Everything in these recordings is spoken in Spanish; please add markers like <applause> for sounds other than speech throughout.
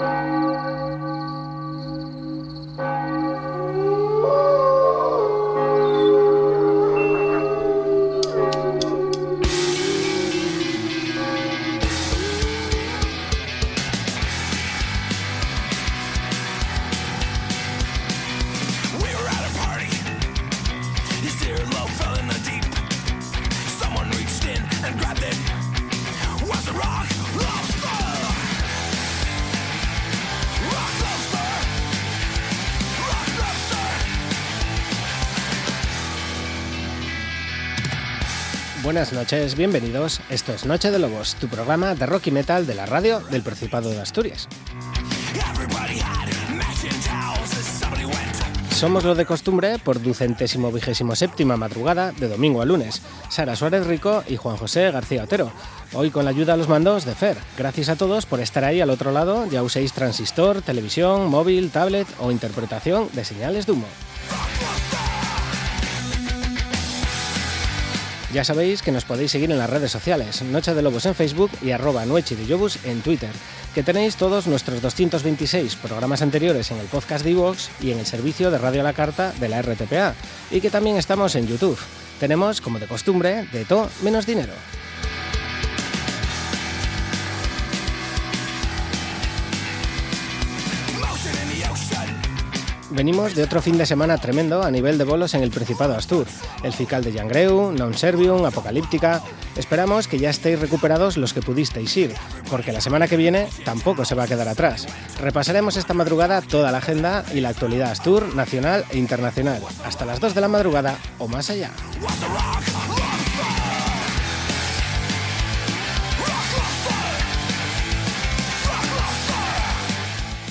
Buenas noches, bienvenidos. Esto es Noche de Lobos, tu programa de rock y metal de la radio del Principado de Asturias. Somos lo de costumbre por ducentésimo vigésimo séptima madrugada de domingo a lunes. Sara Suárez Rico y Juan José García Otero. Hoy con la ayuda a los mandos de Fer. Gracias a todos por estar ahí al otro lado, ya uséis transistor, televisión, móvil, tablet o interpretación de señales de humo. Ya sabéis que nos podéis seguir en las redes sociales, Noche de Lobos en Facebook y arroba Noche de Lobos en Twitter, que tenéis todos nuestros 226 programas anteriores en el podcast de iVoox y en el servicio de Radio a la Carta de la RTPA, y que también estamos en YouTube. Tenemos, como de costumbre, de todo menos dinero. Venimos de otro fin de semana tremendo a nivel de bolos en el Principado Astur. El Fical de Yangreu, Non Servium, Apocalíptica. Esperamos que ya estéis recuperados los que pudisteis ir, porque la semana que viene tampoco se va a quedar atrás. Repasaremos esta madrugada toda la agenda y la actualidad Astur, nacional e internacional, hasta las 2 de la madrugada o más allá.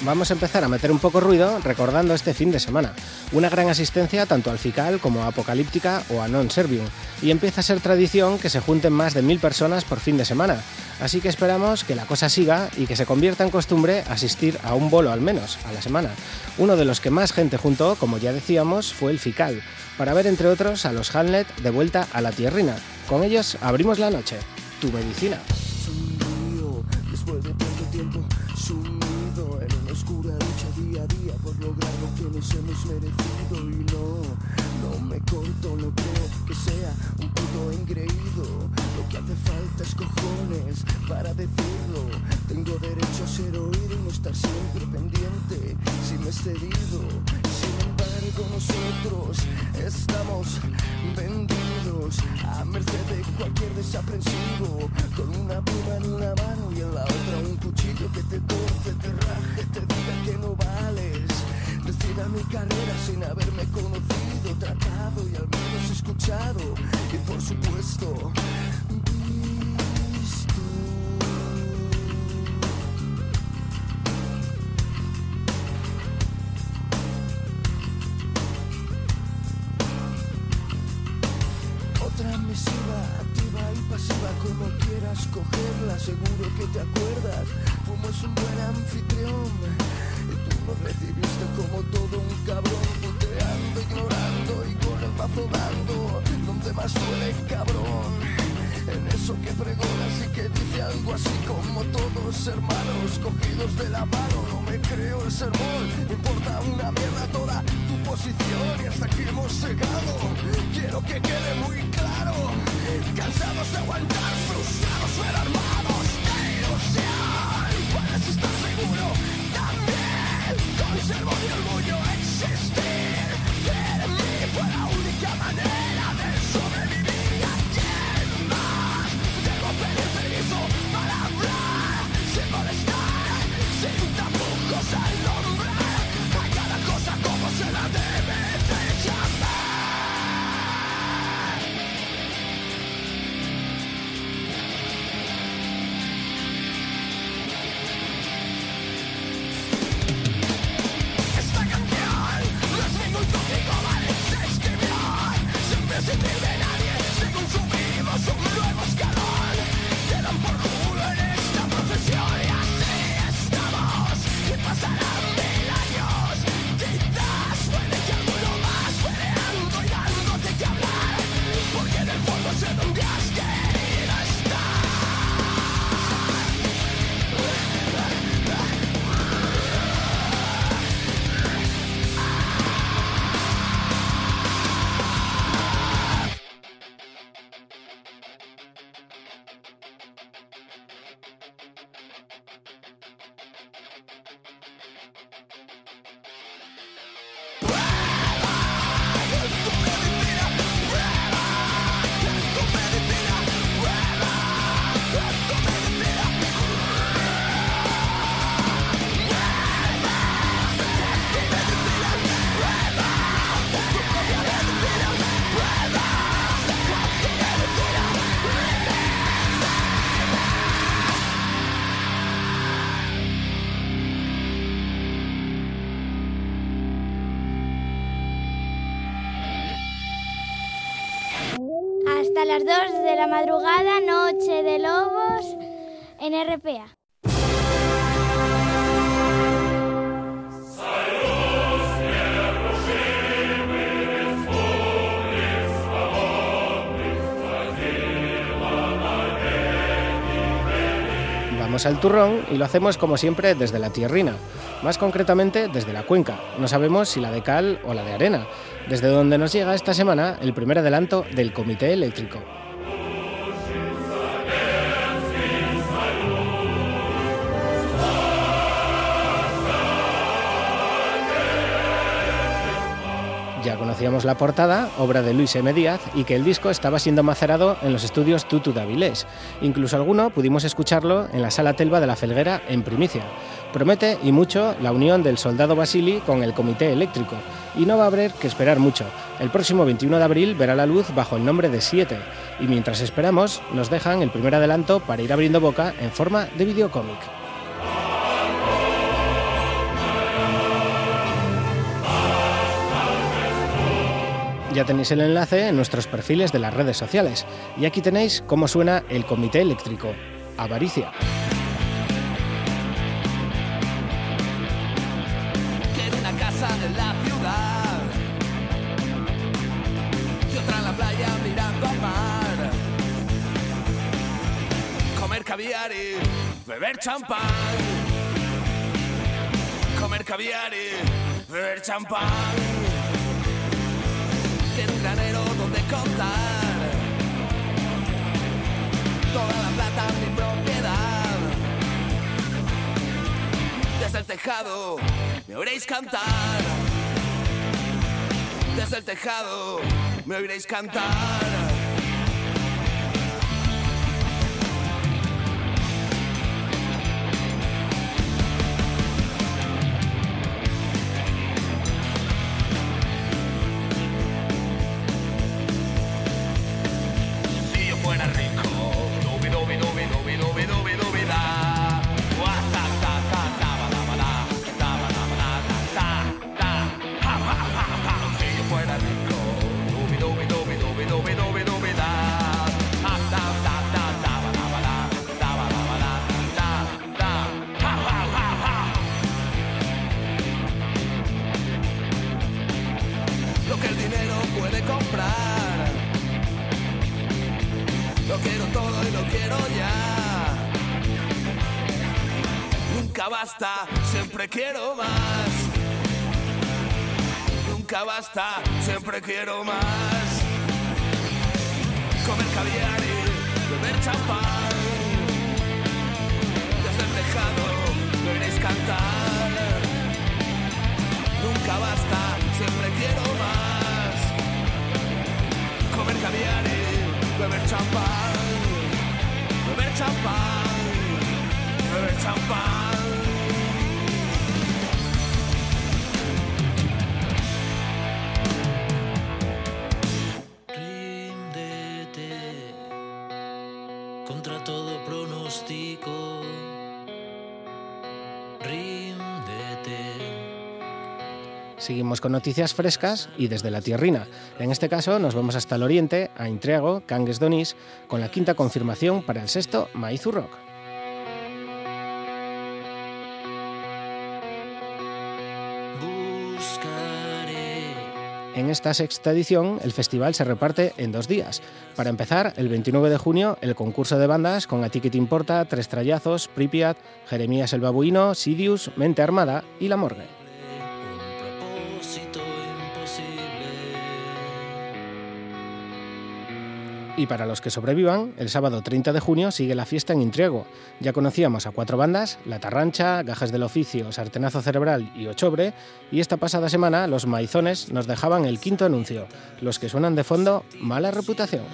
Vamos a empezar a meter un poco ruido recordando este fin de semana. Una gran asistencia tanto al FICAL como a Apocalíptica o a Non Servium, y empieza a ser tradición que se junten más de mil personas por fin de semana. Así que esperamos que la cosa siga y que se convierta en costumbre asistir a un bolo al menos a la semana. Uno de los que más gente juntó, como ya decíamos, fue el FICAL, para ver entre otros a los Hamlet de vuelta a la tierrina. Con ellos abrimos la noche. Tu medicina. Hemos merecido y no, no me corto, no creo que sea un puto engreído. Lo que hace falta es cojones para decirlo. Tengo derecho a ser oído y no estar siempre pendiente si me he cedido. Sin embargo, nosotros estamos vendidos a merced de cualquier desaprensivo. Con una pluma en una mano y en la otra un cuchillo que te torce, te raje, te diga que no vales decida mi carrera sin haberme conocido, tratado y al menos escuchado. Y por supuesto, visto. Otra misiva, activa y pasiva, como quieras cogerla, seguro que te acuerdas. Fuimos un buen anfitrión recibiste como todo un cabrón, puteando, ignorando y con el mazo dando, donde más duele cabrón. En eso que pregonas y que dice algo así como todos hermanos cogidos de la mano, no me creo el sermón, importa una mierda toda tu posición y hasta aquí hemos llegado. Quiero que quede muy claro, cansados de aguantar, frustrados pero armados conservo mi Vamos al turrón y lo hacemos como siempre desde la tierrina, más concretamente desde la cuenca. No sabemos si la de cal o la de arena, desde donde nos llega esta semana el primer adelanto del Comité Eléctrico. Ya conocíamos la portada, obra de Luis M. Díaz, y que el disco estaba siendo macerado en los estudios Tutu de Avilés. Incluso alguno pudimos escucharlo en la sala Telva de la Felguera en primicia. Promete y mucho la unión del soldado Basili con el comité eléctrico, y no va a haber que esperar mucho. El próximo 21 de abril verá la luz bajo el nombre de Siete, y mientras esperamos, nos dejan el primer adelanto para ir abriendo boca en forma de videocómic. Ya tenéis el enlace en nuestros perfiles de las redes sociales. Y aquí tenéis cómo suena el comité eléctrico. Avaricia. Beber champán. Comer beber champán. Granero donde contar toda la plata mi propiedad. Desde el tejado me oiréis cantar. Desde el tejado me oiréis cantar. Quiero más. Nunca basta, siempre quiero más. Seguimos con noticias frescas y desde la tierrina. En este caso nos vamos hasta el oriente, a Intriago, Cangues Donís, con la quinta confirmación para el sexto Maizu Rock. En esta sexta edición, el festival se reparte en dos días. Para empezar, el 29 de junio, el concurso de bandas con A Importa, Tres Trallazos, Pripyat, Jeremías el Babuino, Sidious, Mente Armada y La Morgue. Y para los que sobrevivan, el sábado 30 de junio sigue la fiesta en Intriego. Ya conocíamos a cuatro bandas, La Tarrancha, Gajes del Oficio, Sartenazo Cerebral y Ochobre, y esta pasada semana los maizones nos dejaban el quinto anuncio, los que suenan de fondo Mala Reputación.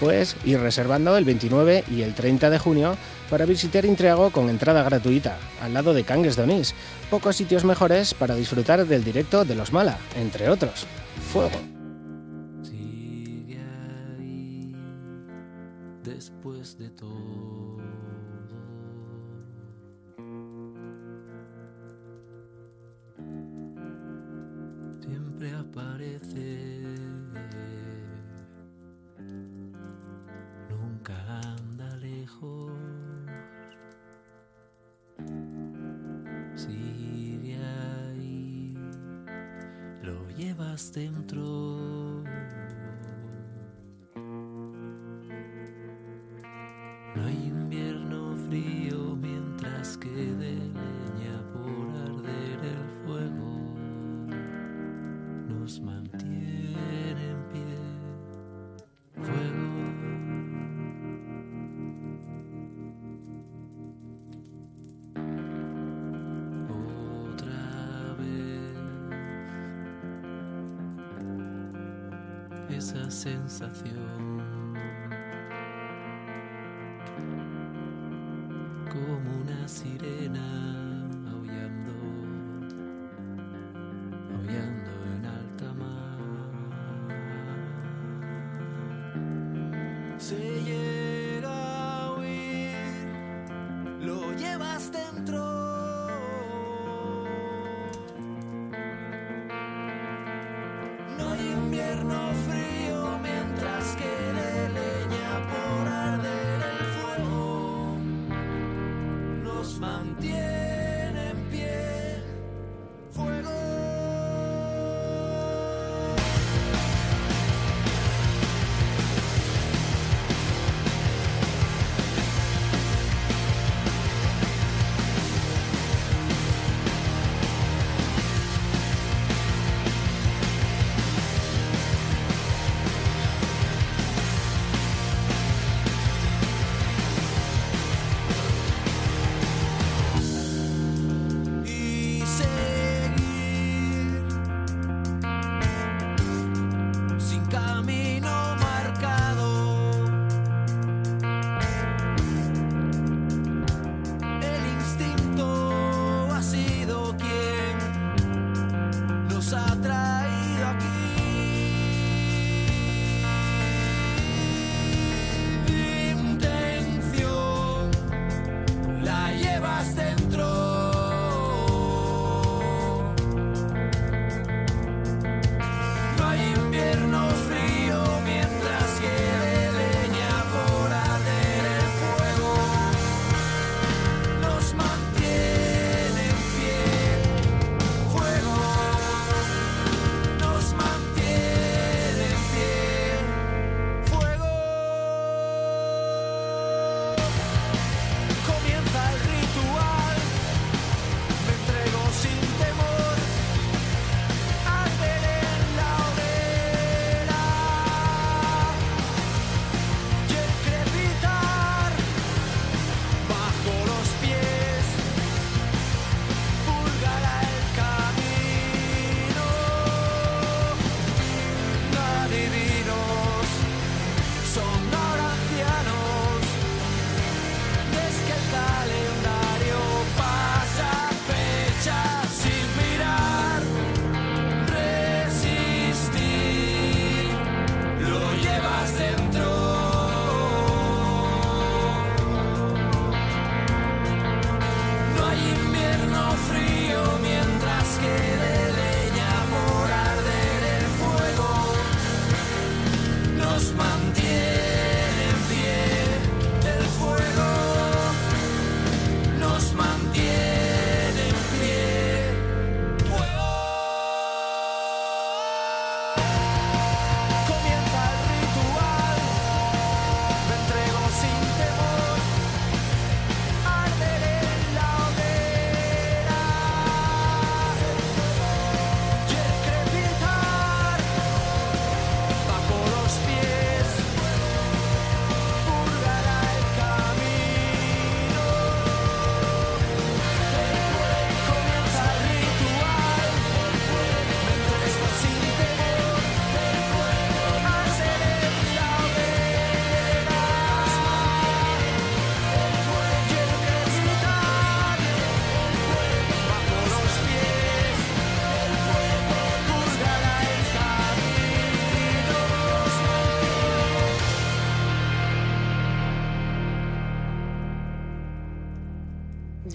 pues ir reservando el 29 y el 30 de junio para visitar Intriago con entrada gratuita, al lado de Cangues Donís. Pocos sitios mejores para disfrutar del directo de Los Mala, entre otros. Fuego. Después de todo. Siempre aparece. levas dentro.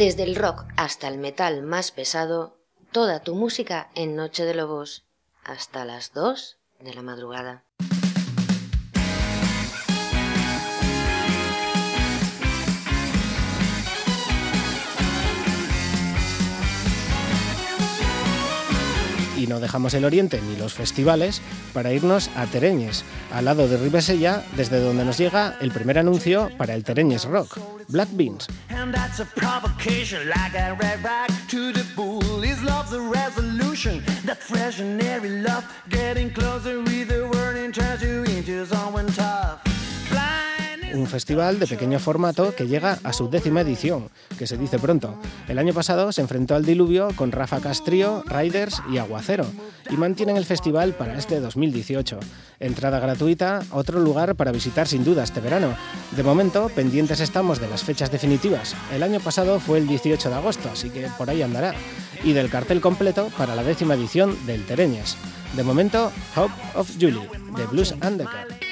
Desde el rock hasta el metal más pesado, toda tu música en Noche de Lobos, hasta las 2 de la madrugada. Y no dejamos el Oriente ni los festivales para irnos a Tereñes, al lado de Ribesella, desde donde nos llega el primer anuncio para el Tereñes Rock, Black Beans. Un festival de pequeño formato que llega a su décima edición, que se dice pronto. El año pasado se enfrentó al diluvio con Rafa Castrío, Riders y Aguacero, y mantienen el festival para este 2018. Entrada gratuita, otro lugar para visitar sin duda este verano. De momento, pendientes estamos de las fechas definitivas. El año pasado fue el 18 de agosto, así que por ahí andará. Y del cartel completo para la décima edición del Tereñas. De momento, Hope of Julie, de Blues and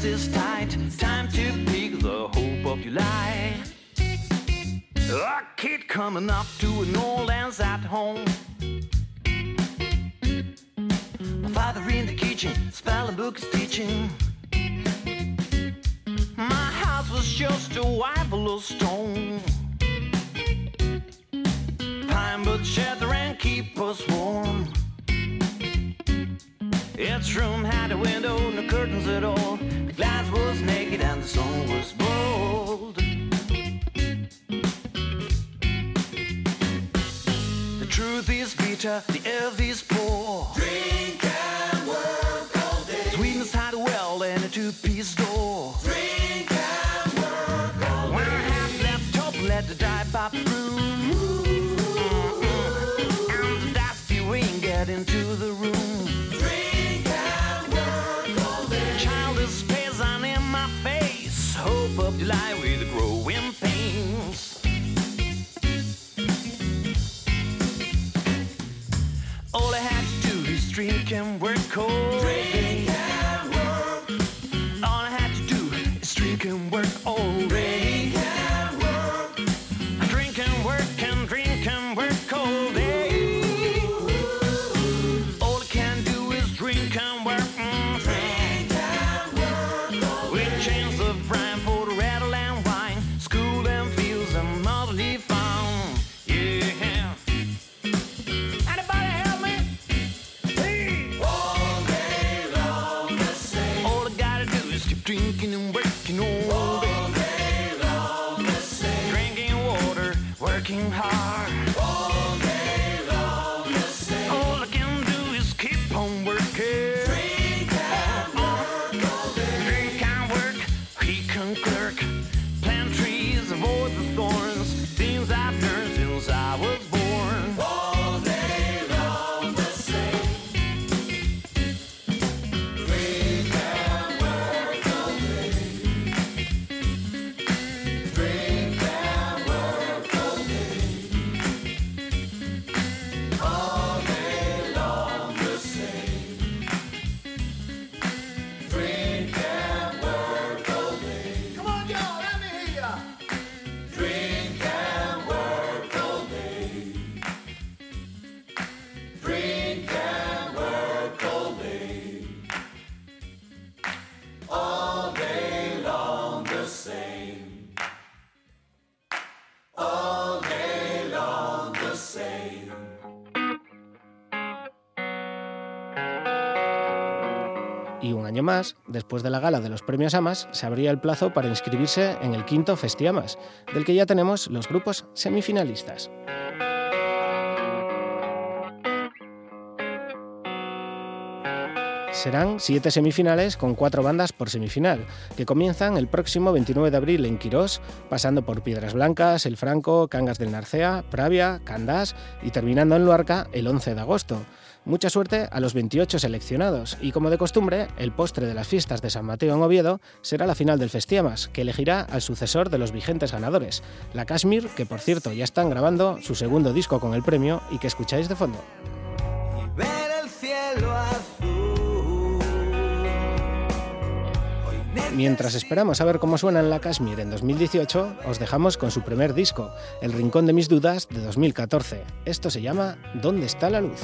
harvest is tight. Time to pick the hope of July. A kid coming up to an old man's at home. My father in the kitchen, spelling books teaching. My house was just a white of stone. Pine but shelter and keep us warm. Its room had a window, no curtains at all. The glass was naked and the sun was bold. The truth is bitter, the earth is poor. Drink and work all day. Sweetness had a well and a two-piece door. Drink is drink and work all año más, después de la gala de los premios AMAS, se abría el plazo para inscribirse en el quinto Festiamas, del que ya tenemos los grupos semifinalistas. Serán siete semifinales con cuatro bandas por semifinal, que comienzan el próximo 29 de abril en Quirós, pasando por Piedras Blancas, El Franco, Cangas del Narcea, Pravia, Candás y terminando en Luarca el 11 de agosto. Mucha suerte a los 28 seleccionados y como de costumbre, el postre de las fiestas de San Mateo en Oviedo será la final del Festiamas, que elegirá al sucesor de los vigentes ganadores, la Kashmir, que por cierto ya están grabando su segundo disco con el premio y que escucháis de fondo. y ver el cielo azul. Hoy me Mientras esperamos a ver cómo suena en la Kashmir en 2018, os dejamos con su primer disco, El Rincón de mis Dudas, de 2014. Esto se llama ¿Dónde está la luz?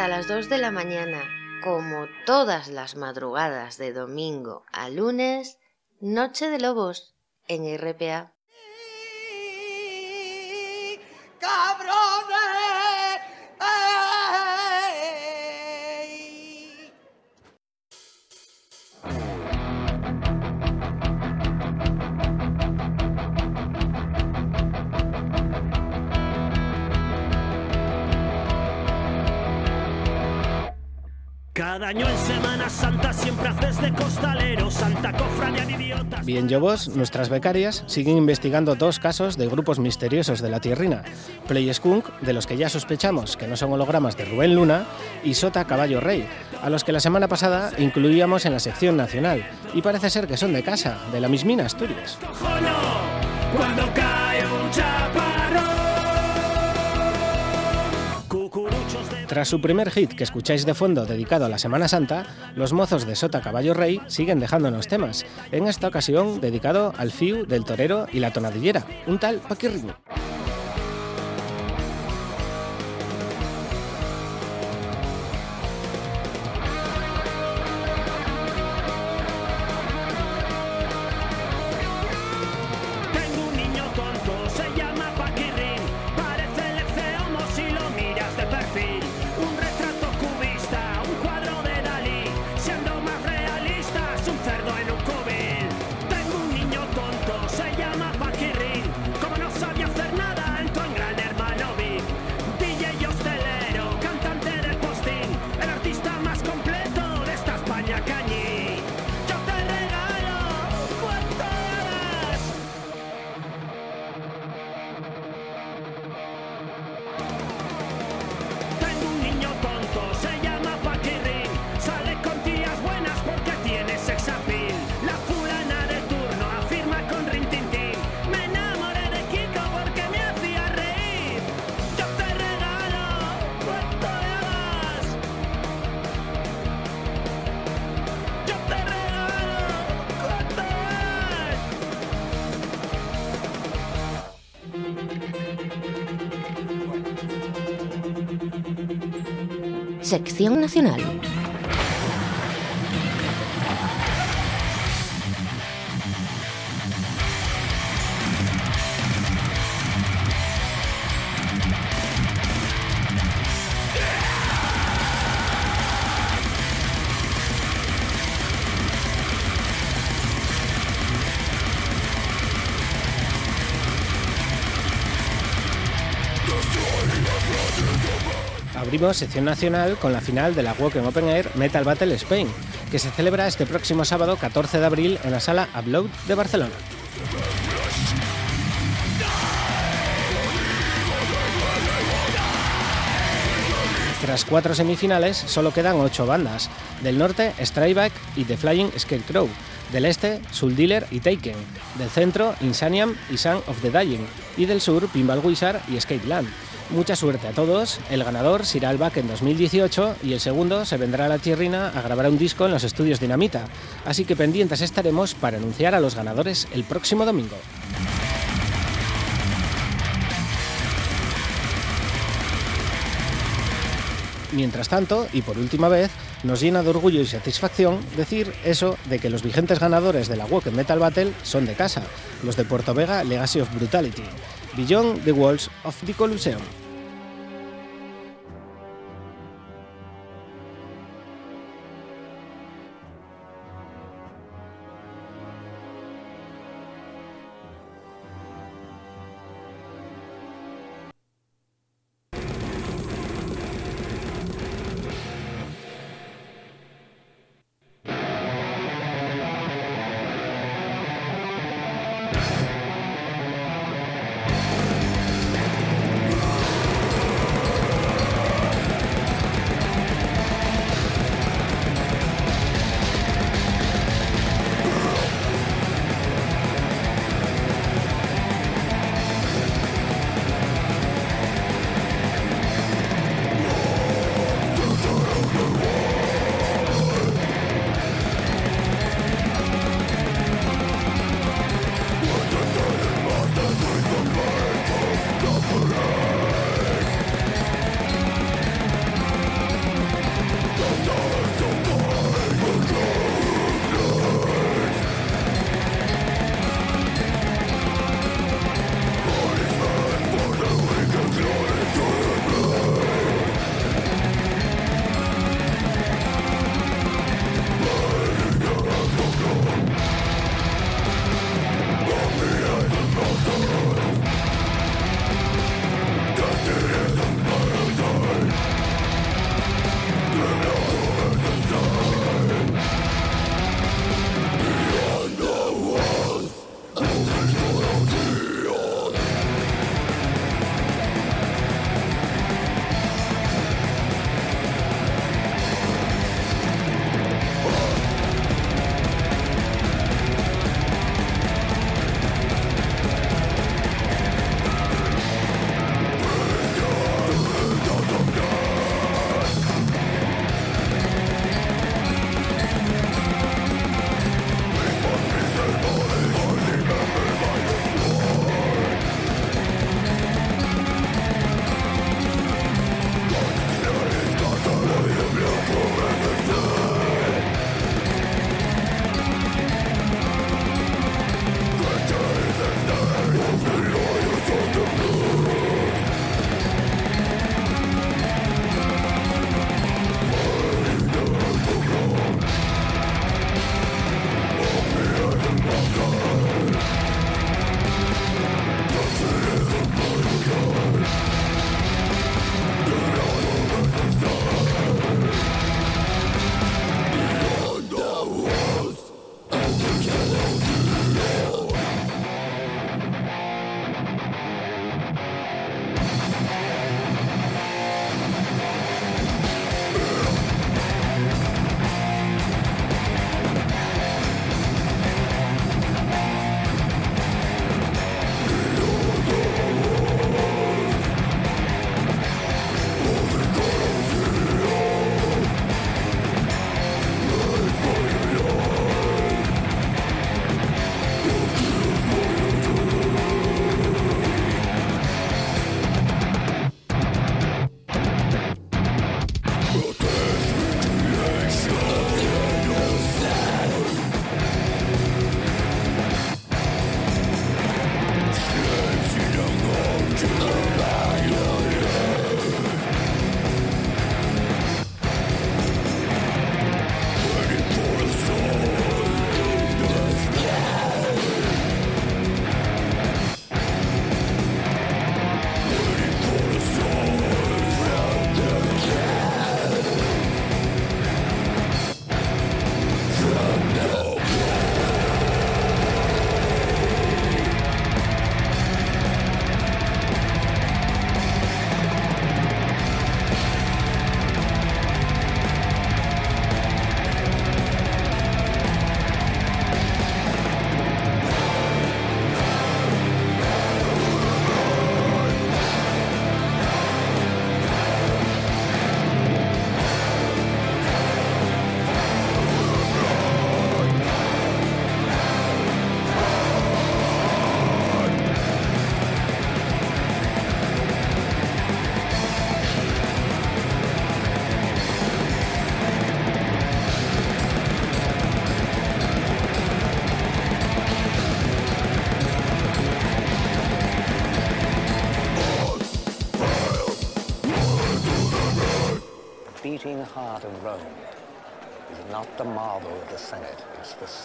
Hasta las 2 de la mañana, como todas las madrugadas de domingo a lunes, Noche de Lobos en RPA. Cada año en Semana Santa siempre haces de costalero, Santa Cofradía de idiotas. Bien, Lobos, nuestras becarias siguen investigando dos casos de grupos misteriosos de la tierrina. Play Skunk, de los que ya sospechamos que no son hologramas de Rubén Luna, y Sota Caballo Rey, a los que la semana pasada incluíamos en la sección nacional. Y parece ser que son de casa, de la mismina Asturias. Cuando Tras su primer hit que escucháis de fondo dedicado a la Semana Santa, los mozos de Sota Caballo Rey siguen dejándonos temas, en esta ocasión dedicado al Fiu del Torero y la Tonadillera, un tal Paquirriño. Nacional. Sección nacional con la final de la Woken Open Air Metal Battle Spain, que se celebra este próximo sábado 14 de abril en la sala Upload de Barcelona. Tras cuatro semifinales, solo quedan ocho bandas. Del norte, Strayback y The Flying Scarecrow. Del este, Soul Dealer y Taken. Del centro, Insaniam y Sun of the Dying. Y del sur, Pinball Wizard y Escape Land. Mucha suerte a todos. El ganador se irá al back en 2018 y el segundo se vendrá a la tierrina a grabar un disco en los estudios Dinamita. Así que pendientes estaremos para anunciar a los ganadores el próximo domingo. Mientras tanto, y por última vez, nos llena de orgullo y satisfacción decir eso de que los vigentes ganadores de la Woken Metal Battle son de casa, los de Puerto Vega Legacy of Brutality, Beyond the Walls of the Colosseum.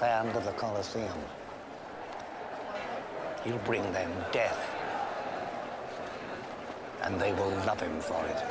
Sand of the Colosseum. He'll bring them death, and they will love him for it.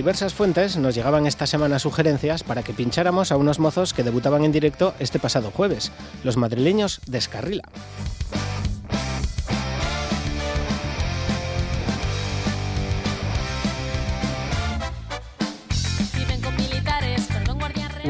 Diversas fuentes nos llegaban esta semana sugerencias para que pincháramos a unos mozos que debutaban en directo este pasado jueves, los madrileños Descarrila. Viven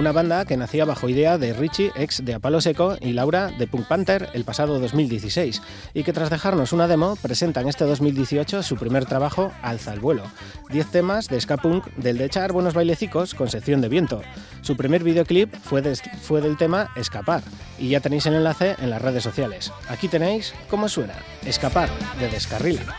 Una banda que nacía bajo idea de Richie, ex de Apalo Seco, y Laura de Punk Panther el pasado 2016, y que tras dejarnos una demo presentan este 2018 su primer trabajo, Alza el vuelo. 10 temas de ska punk del de echar buenos bailecicos con sección de viento. Su primer videoclip fue, fue del tema Escapar, y ya tenéis el enlace en las redes sociales. Aquí tenéis cómo suena, Escapar, de Descarrila.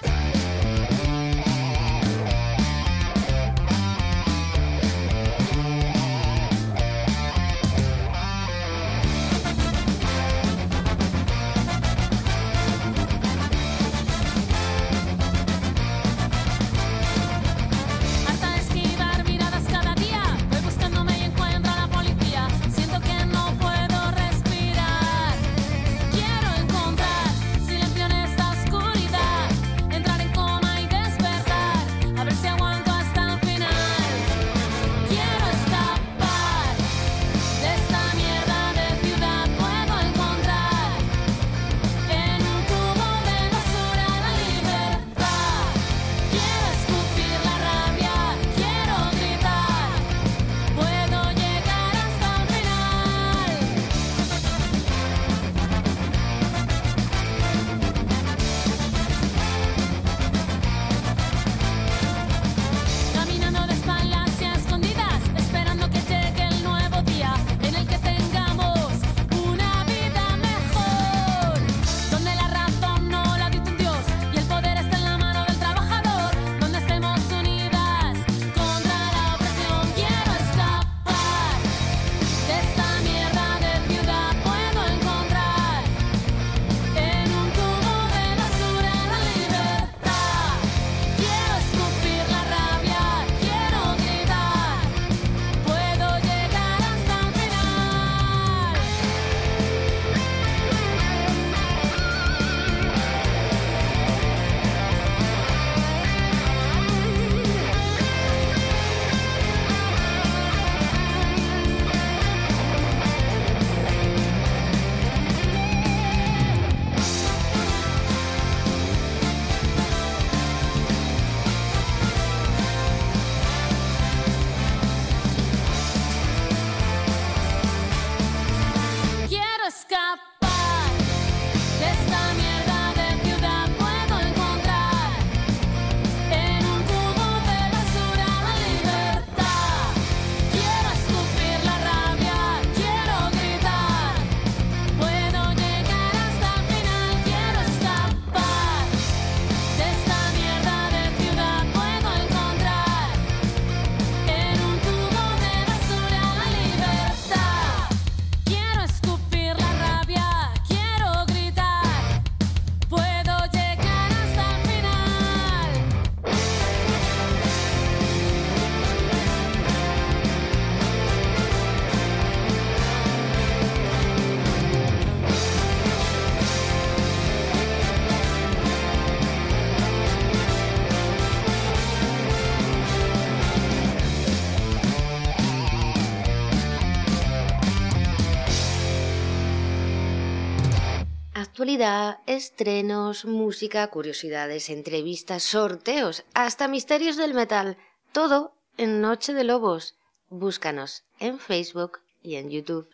Estrenos, música, curiosidades, entrevistas, sorteos, hasta misterios del metal. Todo en Noche de Lobos. Búscanos en Facebook y en YouTube.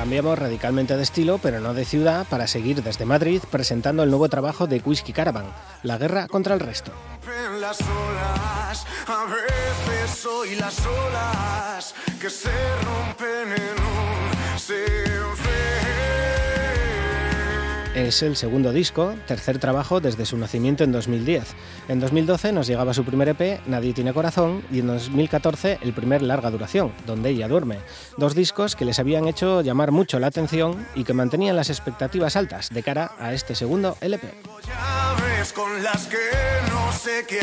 Cambiamos radicalmente de estilo, pero no de ciudad, para seguir desde Madrid presentando el nuevo trabajo de Whisky Caravan, La guerra contra el resto. Es el segundo disco, tercer trabajo desde su nacimiento en 2010. En 2012 nos llegaba su primer EP, Nadie tiene corazón, y en 2014 el primer larga duración, Donde ella duerme. Dos discos que les habían hecho llamar mucho la atención y que mantenían las expectativas altas de cara a este segundo LP.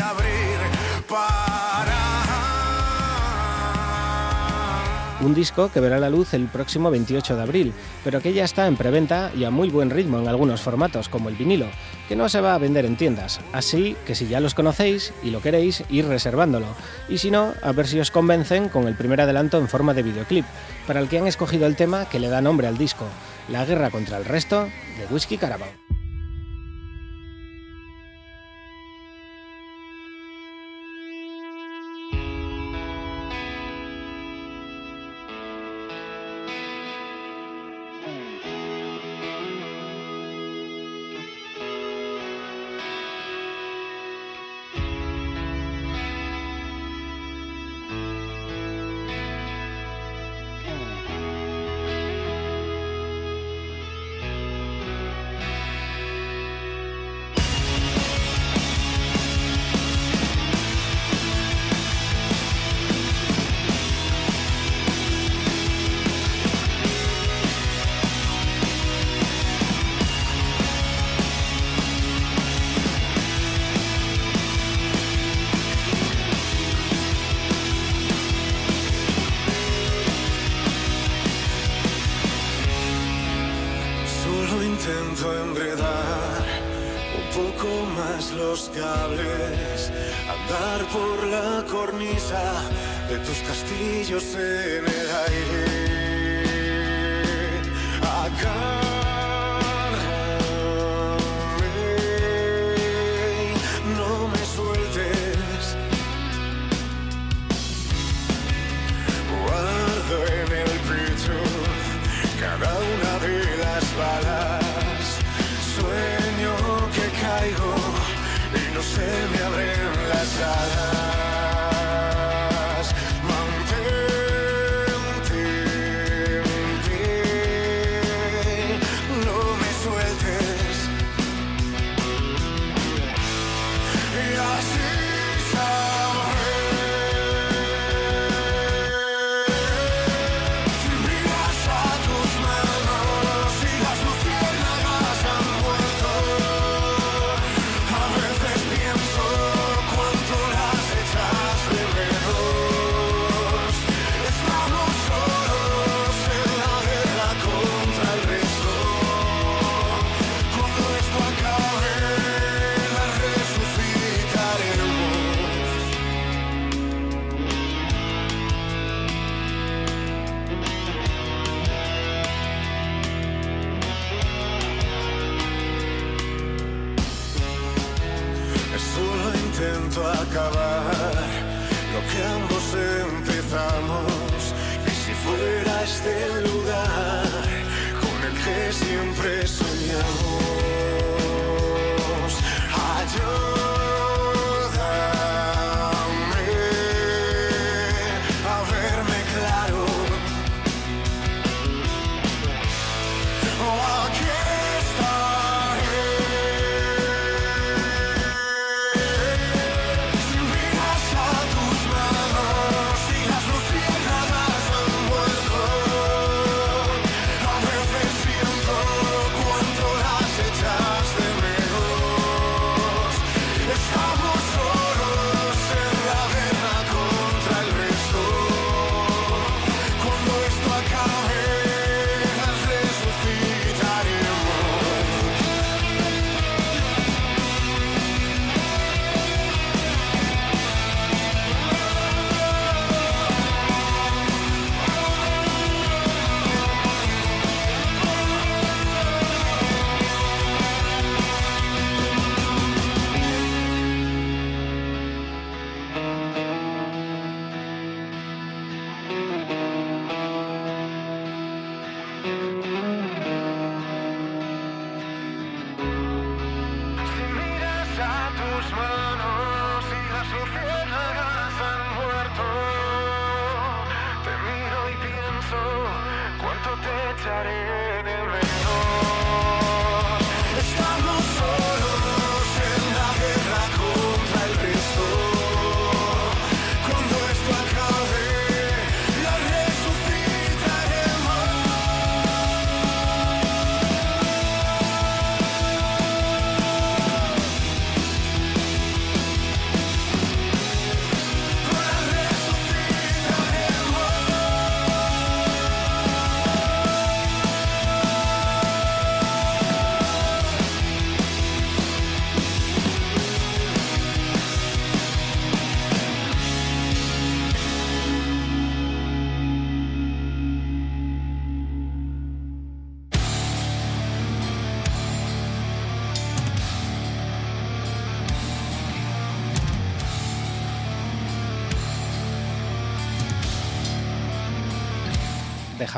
Abrir para. Un disco que verá la luz el próximo 28 de abril, pero que ya está en preventa y a muy buen ritmo en algunos formatos, como el vinilo, que no se va a vender en tiendas. Así que si ya los conocéis y lo queréis, ir reservándolo. Y si no, a ver si os convencen con el primer adelanto en forma de videoclip, para el que han escogido el tema que le da nombre al disco, La guerra contra el resto, de Whisky Caravan.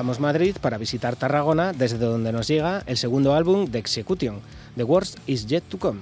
Dejamos Madrid para visitar Tarragona, desde donde nos llega el segundo álbum de Execution, The Worst Is Yet to Come.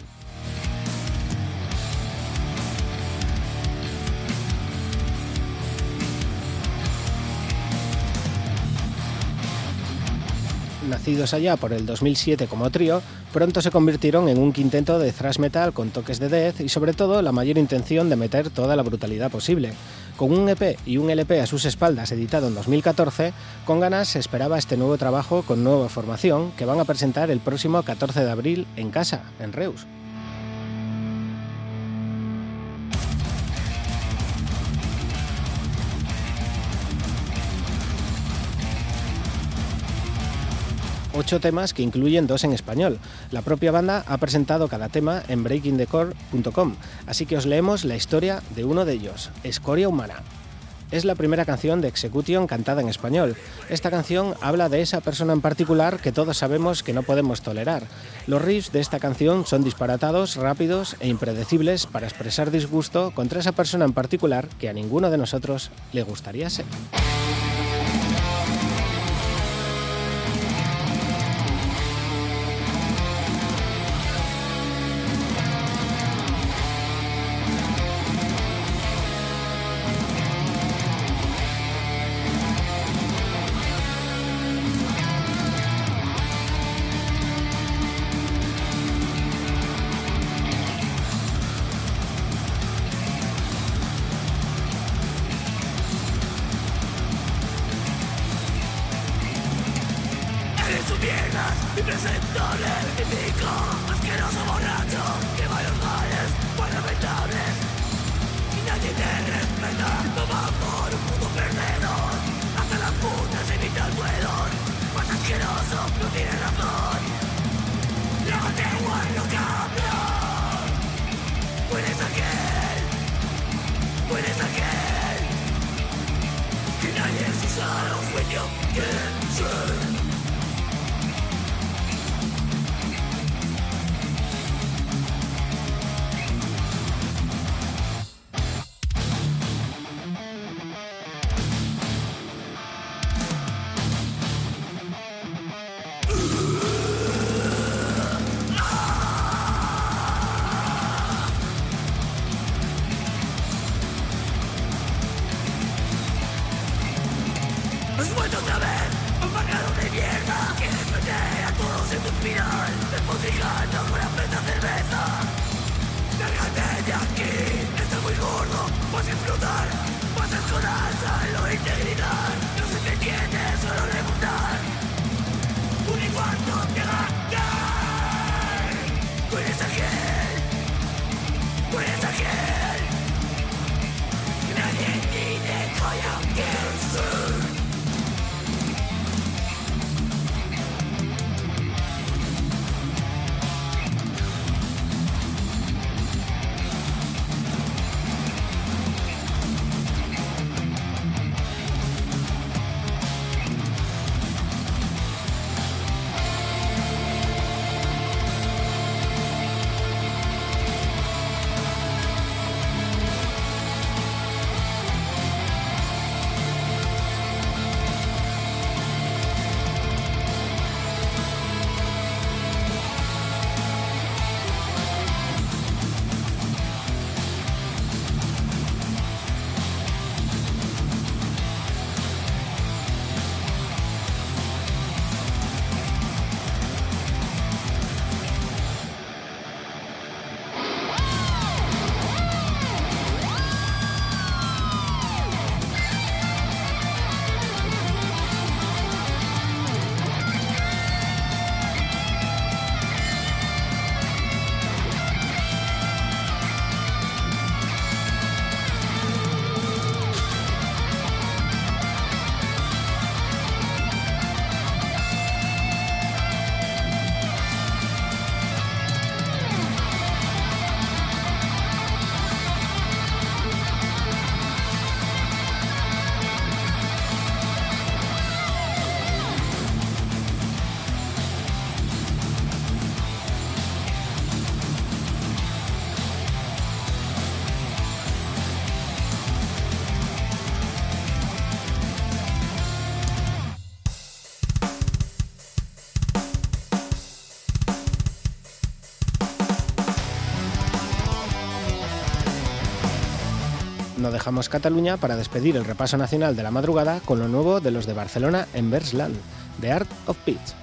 Nacidos allá por el 2007 como trío, pronto se convirtieron en un quinteto de thrash metal con toques de death y sobre todo la mayor intención de meter toda la brutalidad posible. Con un EP y un LP a sus espaldas editado en 2014, con ganas se esperaba este nuevo trabajo con nueva formación que van a presentar el próximo 14 de abril en casa, en Reus. Ocho temas que incluyen dos en español. La propia banda ha presentado cada tema en breakingthecore.com, así que os leemos la historia de uno de ellos, Escoria Humana. Es la primera canción de Execution cantada en español. Esta canción habla de esa persona en particular que todos sabemos que no podemos tolerar. Los riffs de esta canción son disparatados, rápidos e impredecibles para expresar disgusto contra esa persona en particular que a ninguno de nosotros le gustaría ser. Dejamos Cataluña para despedir el repaso nacional de la madrugada con lo nuevo de los de Barcelona en Versland, The Art of Pitch.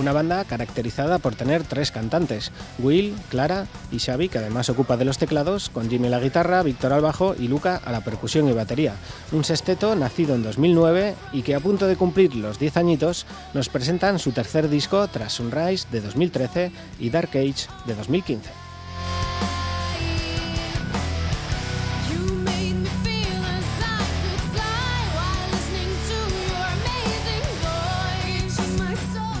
Una banda caracterizada por tener tres cantantes, Will, Clara y Xavi, que además ocupa de los teclados, con Jimmy la guitarra, Víctor al bajo y Luca a la percusión y batería. Un sexteto nacido en 2009 y que a punto de cumplir los 10 añitos nos presentan su tercer disco tras Sunrise de 2013 y Dark Age de 2015.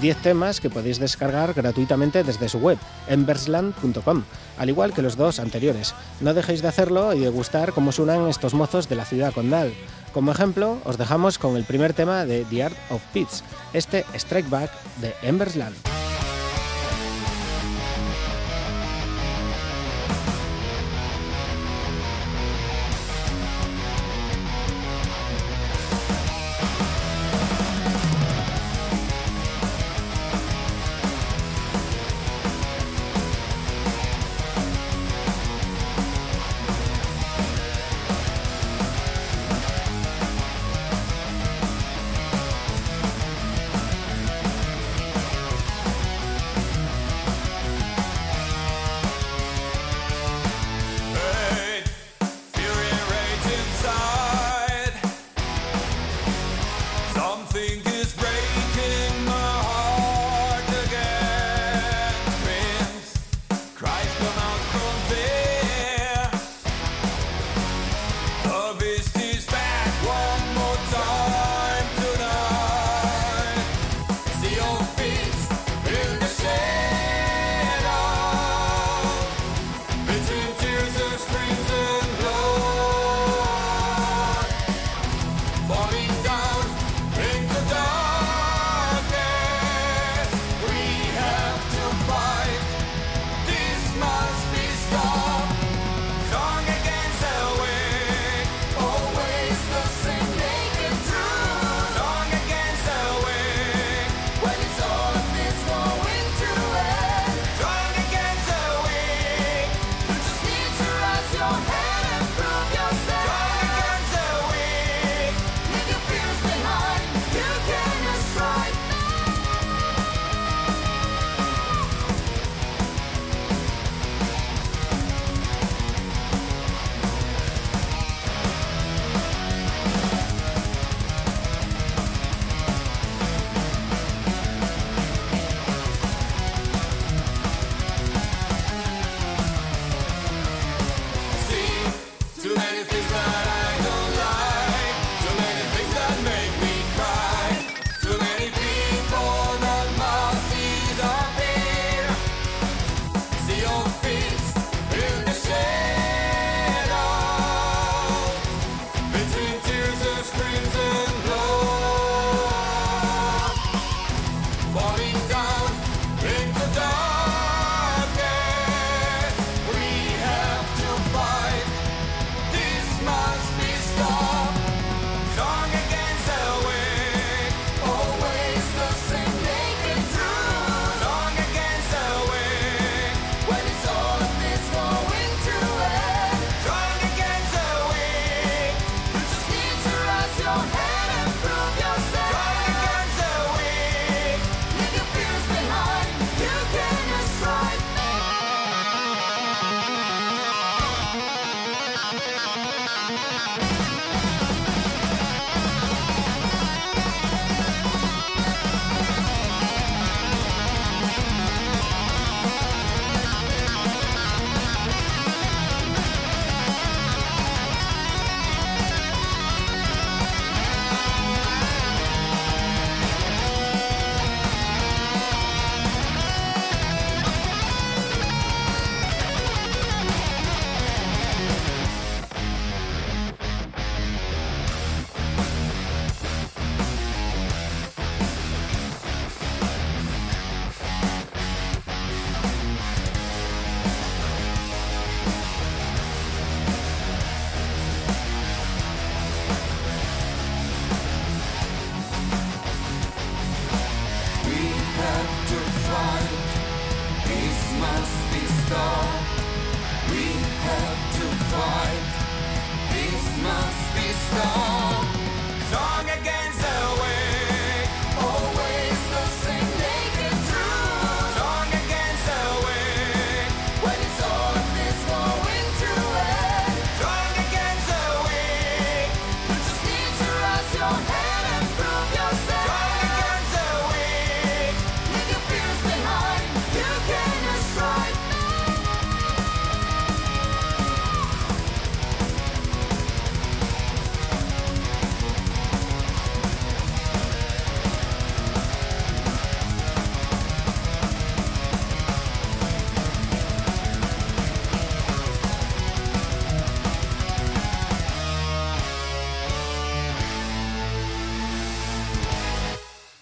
10 temas que podéis descargar gratuitamente desde su web, embersland.com, al igual que los dos anteriores. No dejéis de hacerlo y de gustar cómo suenan estos mozos de la ciudad condal. Como ejemplo, os dejamos con el primer tema de The Art of Pitch, este Strike Back de Embersland.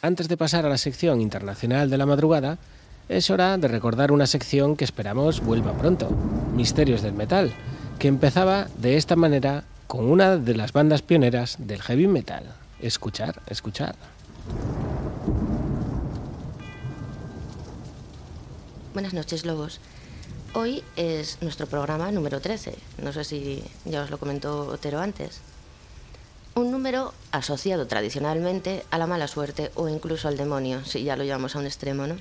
Antes de pasar a la sección internacional de la madrugada, es hora de recordar una sección que esperamos vuelva pronto, Misterios del Metal, que empezaba de esta manera con una de las bandas pioneras del heavy metal. Escuchar, escuchar. Buenas noches, Lobos. Hoy es nuestro programa número 13. No sé si ya os lo comentó Otero antes. Un número asociado tradicionalmente a la mala suerte o incluso al demonio, si ya lo llevamos a un extremo, ¿no?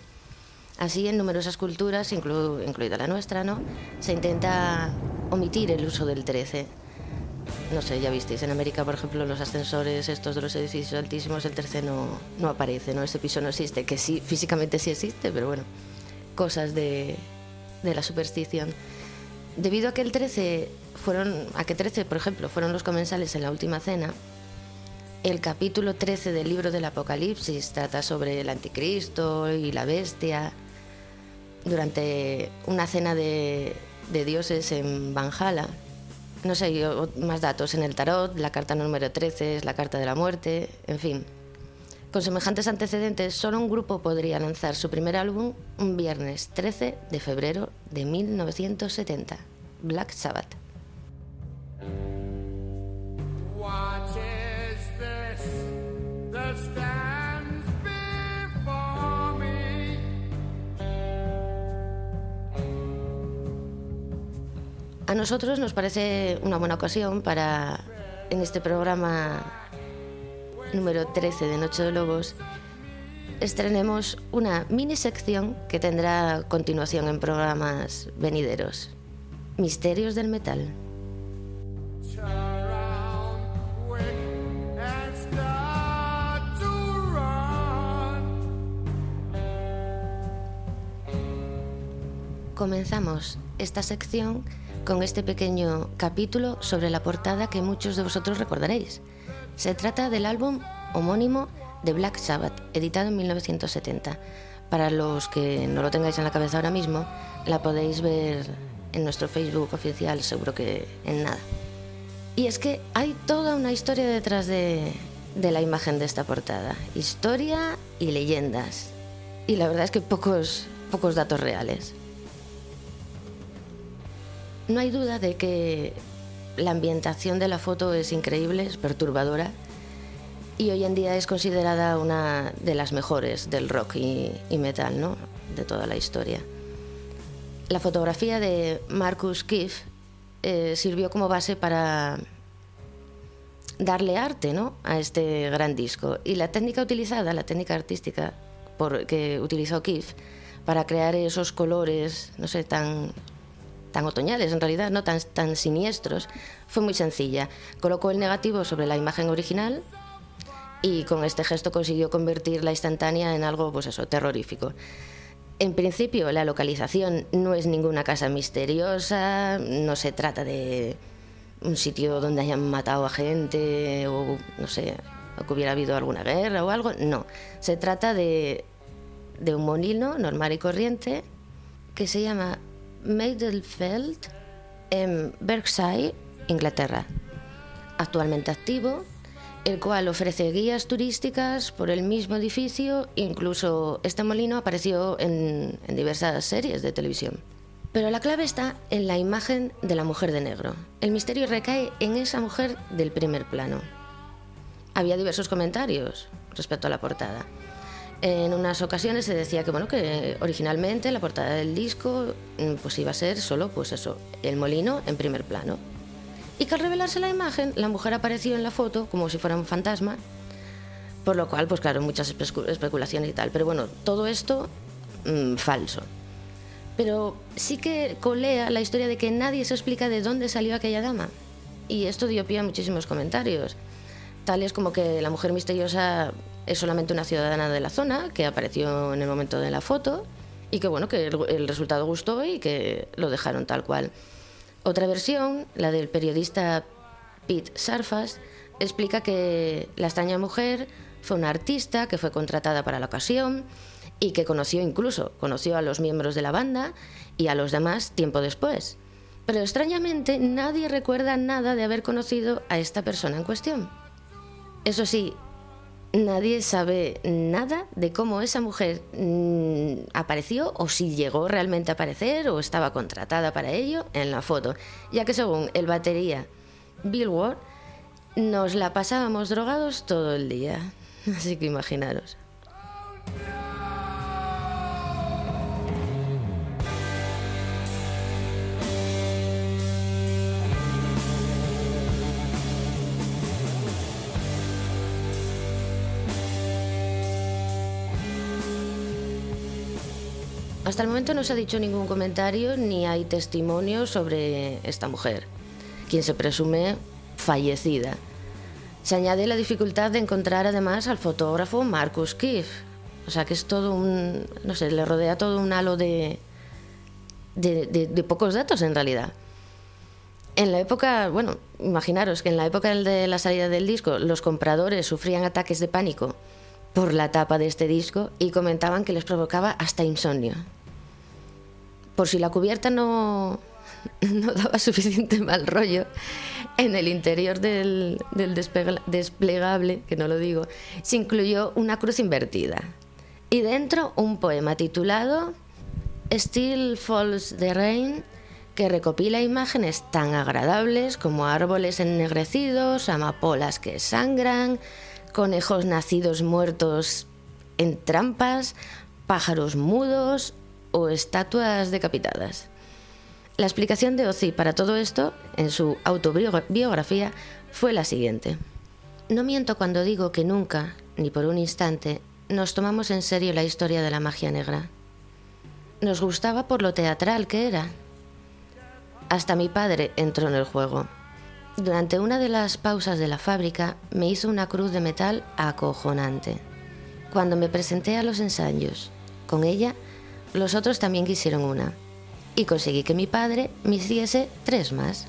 Así, en numerosas culturas, inclu- incluida la nuestra, ¿no? Se intenta omitir el uso del 13. No sé, ya visteis, en América, por ejemplo, los ascensores estos de los edificios altísimos, el 13 no, no aparece, ¿no? Ese piso no existe, que sí, físicamente sí existe, pero bueno, cosas de, de la superstición. Debido a que el 13 fueron, a que 13, por ejemplo, fueron los comensales en la última cena, el capítulo 13 del libro del Apocalipsis trata sobre el anticristo y la bestia. Durante una cena de, dioses en Valhalla, no sé, más datos en el tarot, la carta número 13 es la carta de la muerte, en fin. Con semejantes antecedentes, solo un grupo podría lanzar su primer álbum un viernes 13 de febrero de 1970, Black Sabbath. A nosotros nos parece una buena ocasión para, en este programa número 13 de Noche de Lobos, estrenemos una mini sección que tendrá continuación en programas venideros. Misterios del Metal. Comenzamos esta sección con este pequeño capítulo sobre la portada que muchos de vosotros recordaréis. Se trata del álbum homónimo de Black Sabbath, editado en 1970. Para los que no lo tengáis en la cabeza ahora mismo, la podéis ver en nuestro Facebook oficial, seguro que en nada. Y es que hay toda una historia detrás de, la imagen de esta portada. Historia y leyendas. Y la verdad es que pocos, pocos datos reales. No hay duda de que la ambientación de la foto es increíble, es perturbadora y hoy en día es considerada una de las mejores del rock y, y metal, ¿no? De toda la historia. La fotografía de Marcus Kiff eh, sirvió como base para darle arte ¿no? a este gran disco. Y la técnica utilizada, la técnica artística que utilizó Kiff para crear esos colores, no sé, tan, tan otoñales en realidad, no tan, tan siniestros, fue muy sencilla. Colocó el negativo sobre la imagen original y con este gesto consiguió convertir la instantánea en algo, pues eso, terrorífico. En principio, la localización no es ninguna casa misteriosa, no se trata de un sitio donde hayan matado a gente o, no sé, o que hubiera habido alguna guerra o algo. No, se trata de, de un molino normal y corriente que se llama Maidenfeld en Berkshire, Inglaterra. Actualmente activo, el cual ofrece guías turísticas por el mismo edificio, incluso este molino apareció en, diversas series de televisión. Pero la clave está en la imagen de la mujer de negro. El misterio recae en esa mujer del primer plano. Había diversos comentarios respecto a la portada. En unas ocasiones se decía que bueno que originalmente la portada del disco mm, pues iba a ser solo pues eso, el molino en primer plano. Y que al revelarse la imagen, la mujer apareció en la foto como si fuera un fantasma, por lo cual pues claro, muchas especu- especulaciones y tal, pero bueno, todo esto mm, falso. Pero sí que colea la historia de que nadie se explica de dónde salió aquella dama. Y esto dio pie a muchísimos comentarios, tales como que la mujer misteriosa es solamente una ciudadana de la zona que apareció en el momento de la foto y que bueno, que el, el resultado gustó y que lo dejaron tal cual. Otra versión, la del periodista Pete Sarfas, explica que la extraña mujer fue una artista que fue contratada para la ocasión y que conoció incluso, conoció a los miembros de la banda y a los demás tiempo después. Pero extrañamente nadie recuerda nada de haber conocido a esta persona en cuestión. Eso sí, nadie sabe nada de cómo esa mujer mm, apareció o si llegó realmente a aparecer o estaba contratada para ello en la foto, ya que según el batería Bill Ward, nos la pasábamos drogados todo el día. <laughs> Así que imaginaros. Hasta el momento no se ha dicho ningún comentario ni hay testimonio sobre esta mujer, quien se presume fallecida. Se añade la dificultad de encontrar además al fotógrafo Marcus Kiff. O sea que es todo un. No sé, le rodea todo un halo de, de, de- de pocos datos en realidad. En la época, bueno, imaginaros que en la época de la salida del disco, los compradores sufrían ataques de pánico por la tapa de este disco y comentaban que les provocaba hasta insomnio. Por si la cubierta <laughs> no, daba suficiente mal rollo, en el interior del, desplegable, que no lo digo, se incluyó una cruz invertida. Y dentro un poema titulado Still Falls the Rain, que recopila imágenes tan agradables como árboles ennegrecidos, amapolas que sangran, conejos nacidos muertos en trampas, pájaros mudos o estatuas decapitadas. La explicación de Ozzy para todo esto, en su autobiografía, fue la siguiente. No miento cuando digo que nunca, ni por un instante, nos tomamos en serio la historia de la magia negra. Nos gustaba por lo teatral que era. Hasta mi padre entró en el juego. Durante una de las pausas de la fábrica me hizo una cruz de metal acojonante. Cuando me presenté a los ensayos con ella, los otros también quisieron una. Y conseguí que mi padre me hiciese tres más.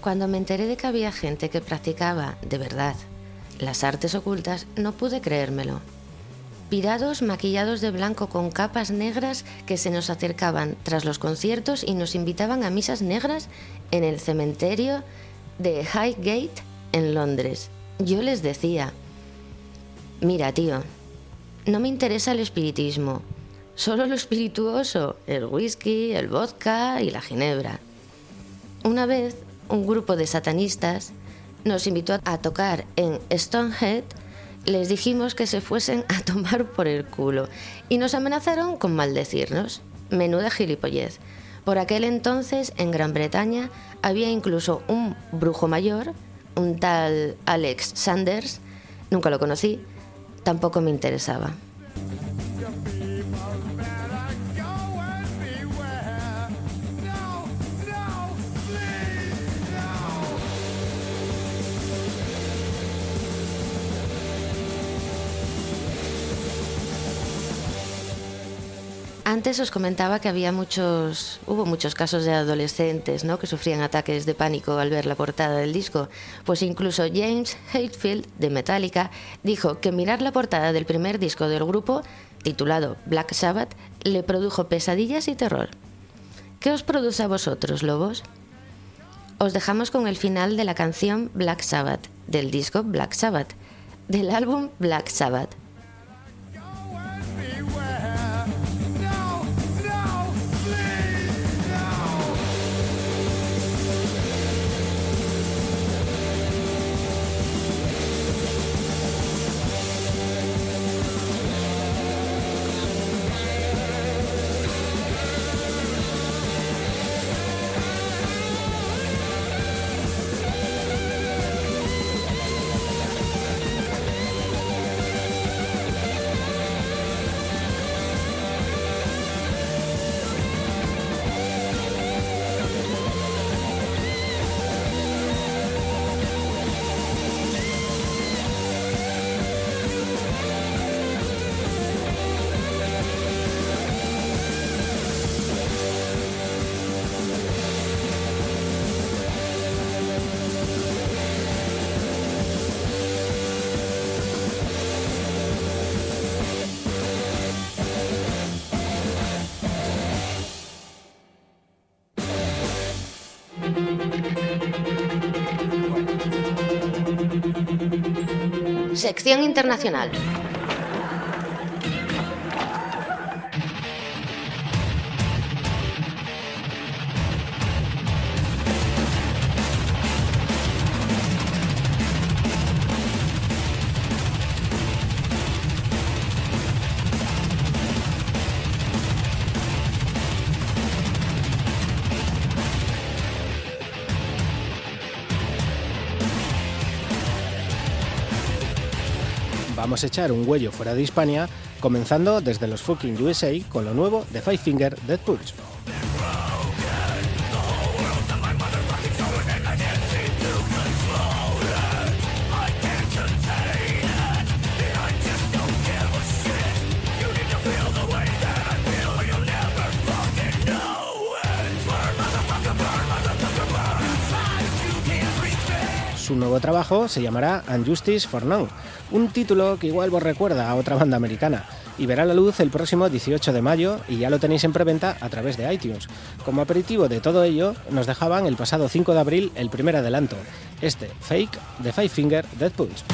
Cuando me enteré de que había gente que practicaba, de verdad, las artes ocultas, no pude creérmelo. Pirados maquillados de blanco con capas negras que se nos acercaban tras los conciertos y nos invitaban a misas negras en el cementerio de Highgate en Londres. Yo les decía, mira tío, no me interesa el espiritismo, solo lo espirituoso, el whisky, el vodka y la ginebra. Una vez, un grupo de satanistas nos invitó a tocar en Stonehead. Les dijimos que se fuesen a tomar por el culo y nos amenazaron con maldecirnos. Menuda gilipollez. Por aquel entonces, en Gran Bretaña, había incluso un brujo mayor, un tal Alex Sanders. Nunca lo conocí, tampoco me interesaba. Antes os comentaba que había muchos, hubo muchos casos de adolescentes, ¿no? que sufrían ataques de pánico al ver la portada del disco. Pues incluso James Hetfield de Metallica dijo que mirar la portada del primer disco del grupo, titulado Black Sabbath, le produjo pesadillas y terror. ¿Qué os produce a vosotros, lobos? Os dejamos con el final de la canción Black Sabbath, del disco Black Sabbath, del álbum Black Sabbath. Sección internacional. Echar un huello fuera de Hispania, comenzando desde los fucking USA con lo nuevo de Five Finger Dead Pulse. Su nuevo trabajo se llamará Unjustice for None, un título que igual vos recuerda a otra banda americana, y verá la luz el próximo 18 de mayo y ya lo tenéis en preventa a través de iTunes. Como aperitivo de todo ello, nos dejaban el pasado 5 de abril el primer adelanto, este Fake de Five Finger Dead Pulse.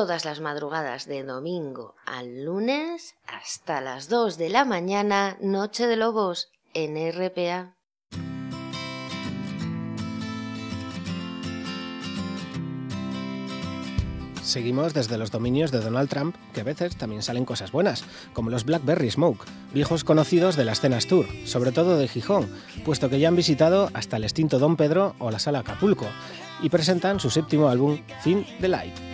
Todas las madrugadas de domingo al lunes hasta las 2 de la mañana, Noche de Lobos en RPA. Seguimos desde los dominios de Donald Trump, que a veces también salen cosas buenas, como los Blackberry Smoke, viejos conocidos de las cenas tour, sobre todo de Gijón, puesto que ya han visitado hasta el extinto Don Pedro o la sala Acapulco, y presentan su séptimo álbum, Fin the Light.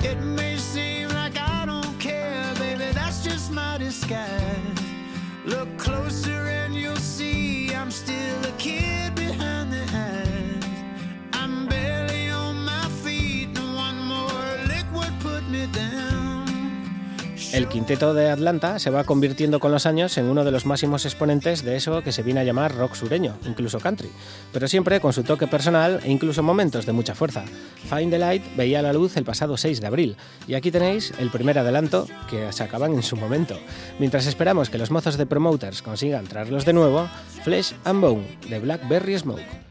It may seem like I don't care, baby, that's just my disguise. Look closer and you'll El quinteto de Atlanta se va convirtiendo con los años en uno de los máximos exponentes de eso que se viene a llamar rock sureño, incluso country, pero siempre con su toque personal e incluso momentos de mucha fuerza. Find the Light veía la luz el pasado 6 de abril, y aquí tenéis el primer adelanto que se acaban en su momento. Mientras esperamos que los mozos de promoters consigan traerlos de nuevo, Flesh and Bone de Blackberry Smoke.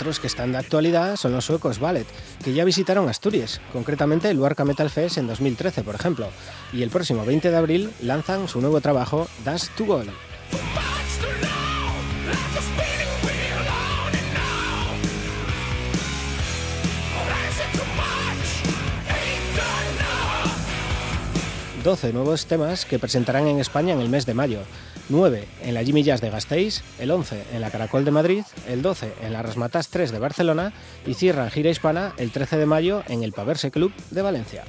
Otros que están de actualidad son los suecos Ballet, que ya visitaron Asturias, concretamente el Luarca Metal Fest en 2013, por ejemplo, y el próximo 20 de abril lanzan su nuevo trabajo Das to Gold. Much too long, like a spinning wheel on and on. Oh, is it too much? Ain't enough. 12 nuevos temas que presentarán en España en el mes de mayo. 9 en la Jimmy Jazz de Gasteiz, el 11 en la Caracol de Madrid, el 12 en la Rasmatas 3 de Barcelona y cierran gira hispana el 13 de mayo en el Paverse Club de Valencia.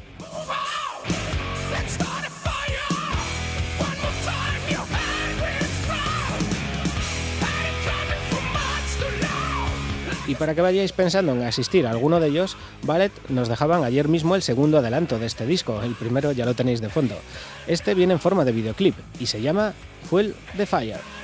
Y para que vayáis pensando en asistir a alguno de ellos, Ballet nos dejaban ayer mismo el segundo adelanto de este disco, el primero ya lo tenéis de fondo. Este viene en forma de videoclip y se llama Fuel the Fire.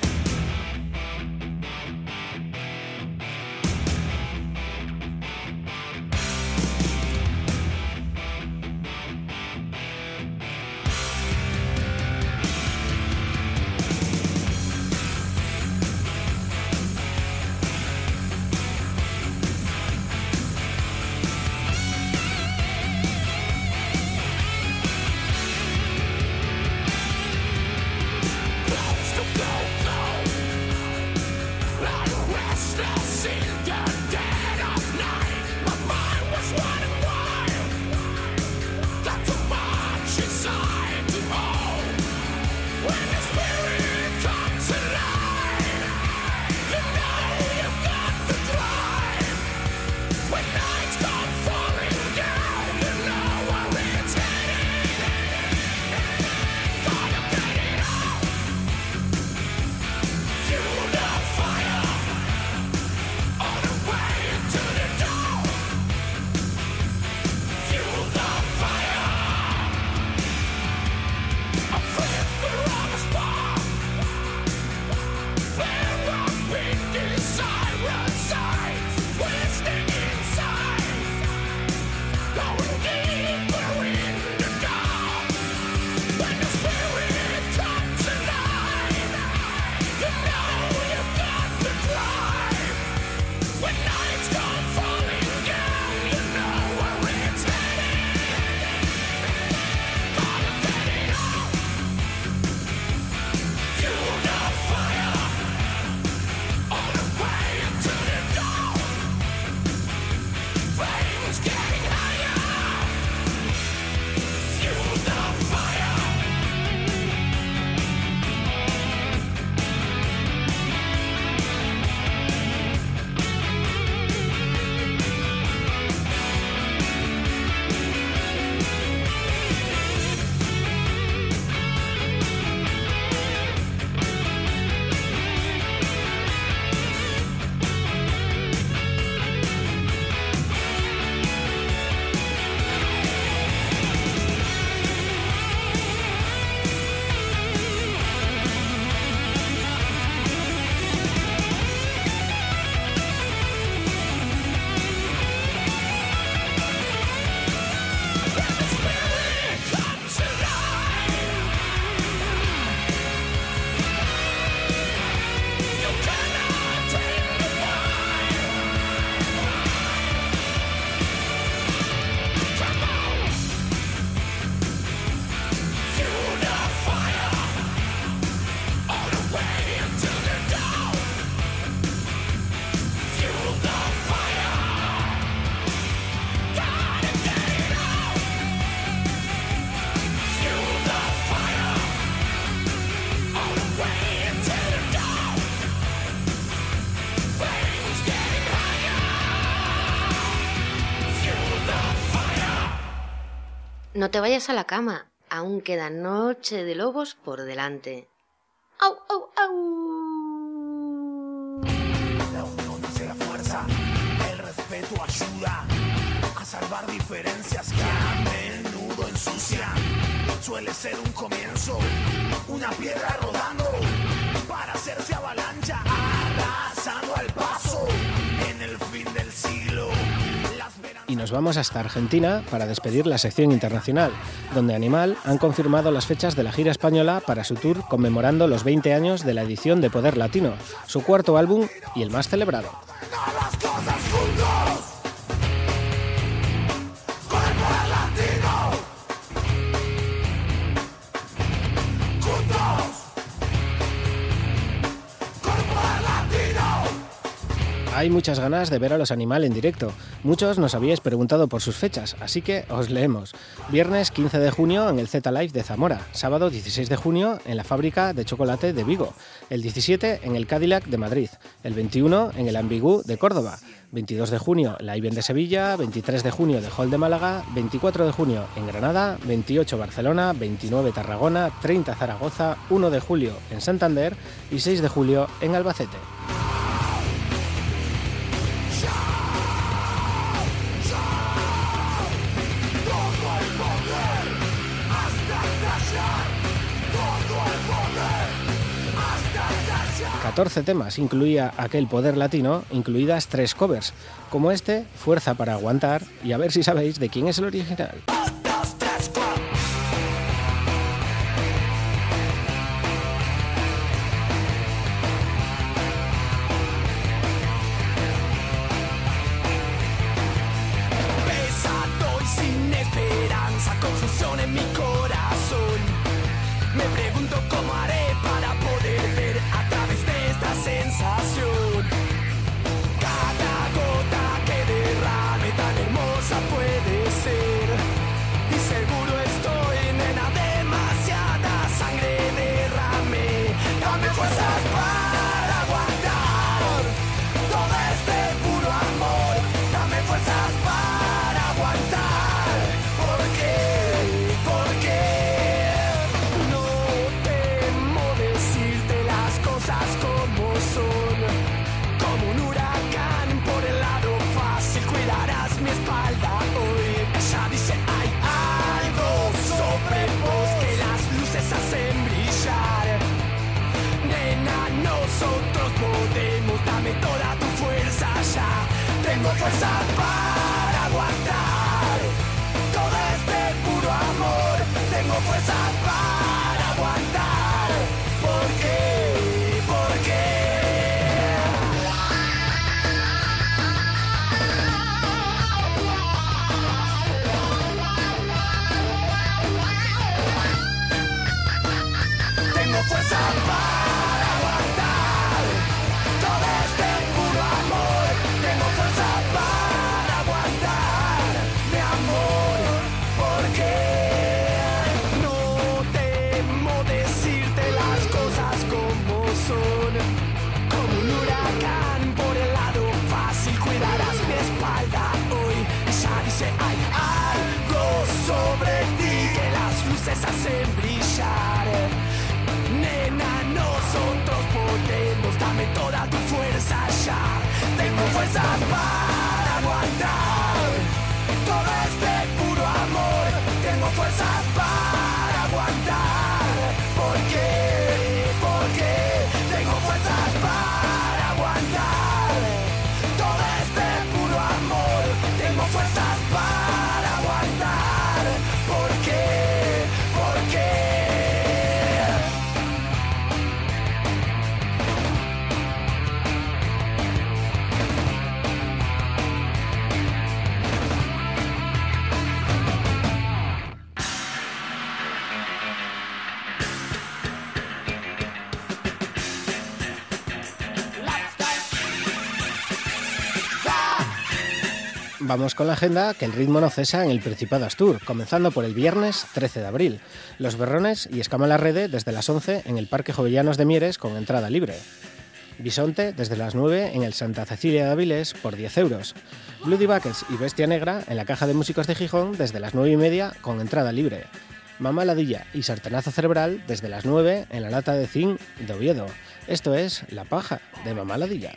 No te vayas a la cama, aún queda noche de lobos por delante. ¡Au, au, au! La unión hace la fuerza, el respeto ayuda a salvar diferencias que a menudo ensucian. Suele ser un comienzo, una piedra rodando para hacerse avalancha, Y nos vamos hasta Argentina para despedir la sección internacional, donde Animal han confirmado las fechas de la gira española para su tour conmemorando los 20 años de la edición de Poder Latino, su cuarto álbum y el más celebrado. Hay muchas ganas de ver a los Animal en directo. Muchos nos habíais preguntado por sus fechas, así que os leemos. Viernes 15 de junio en el Z Live de Zamora, sábado 16 de junio en la fábrica de chocolate de Vigo, el 17 en el Cadillac de Madrid, el 21 en el Ambigú de Córdoba, 22 de junio la IBEN de Sevilla, 23 de junio de Hall de Málaga, 24 de junio en Granada, 28 Barcelona, 29 Tarragona, 30 Zaragoza, 1 de julio en Santander. y 6 de julio en Albacete. ...14 temas incluía aquel poder latino, incluidas tres covers, como este, Fuerza para aguantar, y a ver si sabéis de quién es el original. Vamos con la agenda que el ritmo no cesa en el Principado Astur, comenzando por el viernes 13 de abril. Los Berrones y Escama la Rede desde las 11 en el Parque Jovellanos de Mieres con entrada libre. Bisonte desde las 9 en el Santa Cecilia de Avilés por 10 euros. Bloody Buckets y Bestia Negra en la Caja de Músicos de Gijón desde las 9 y media con entrada libre. Mamá Ladilla y Sartenazo Cerebral desde las 9 en la Lata de Zinc de Oviedo. Esto es La Paja de Mamá Ladilla.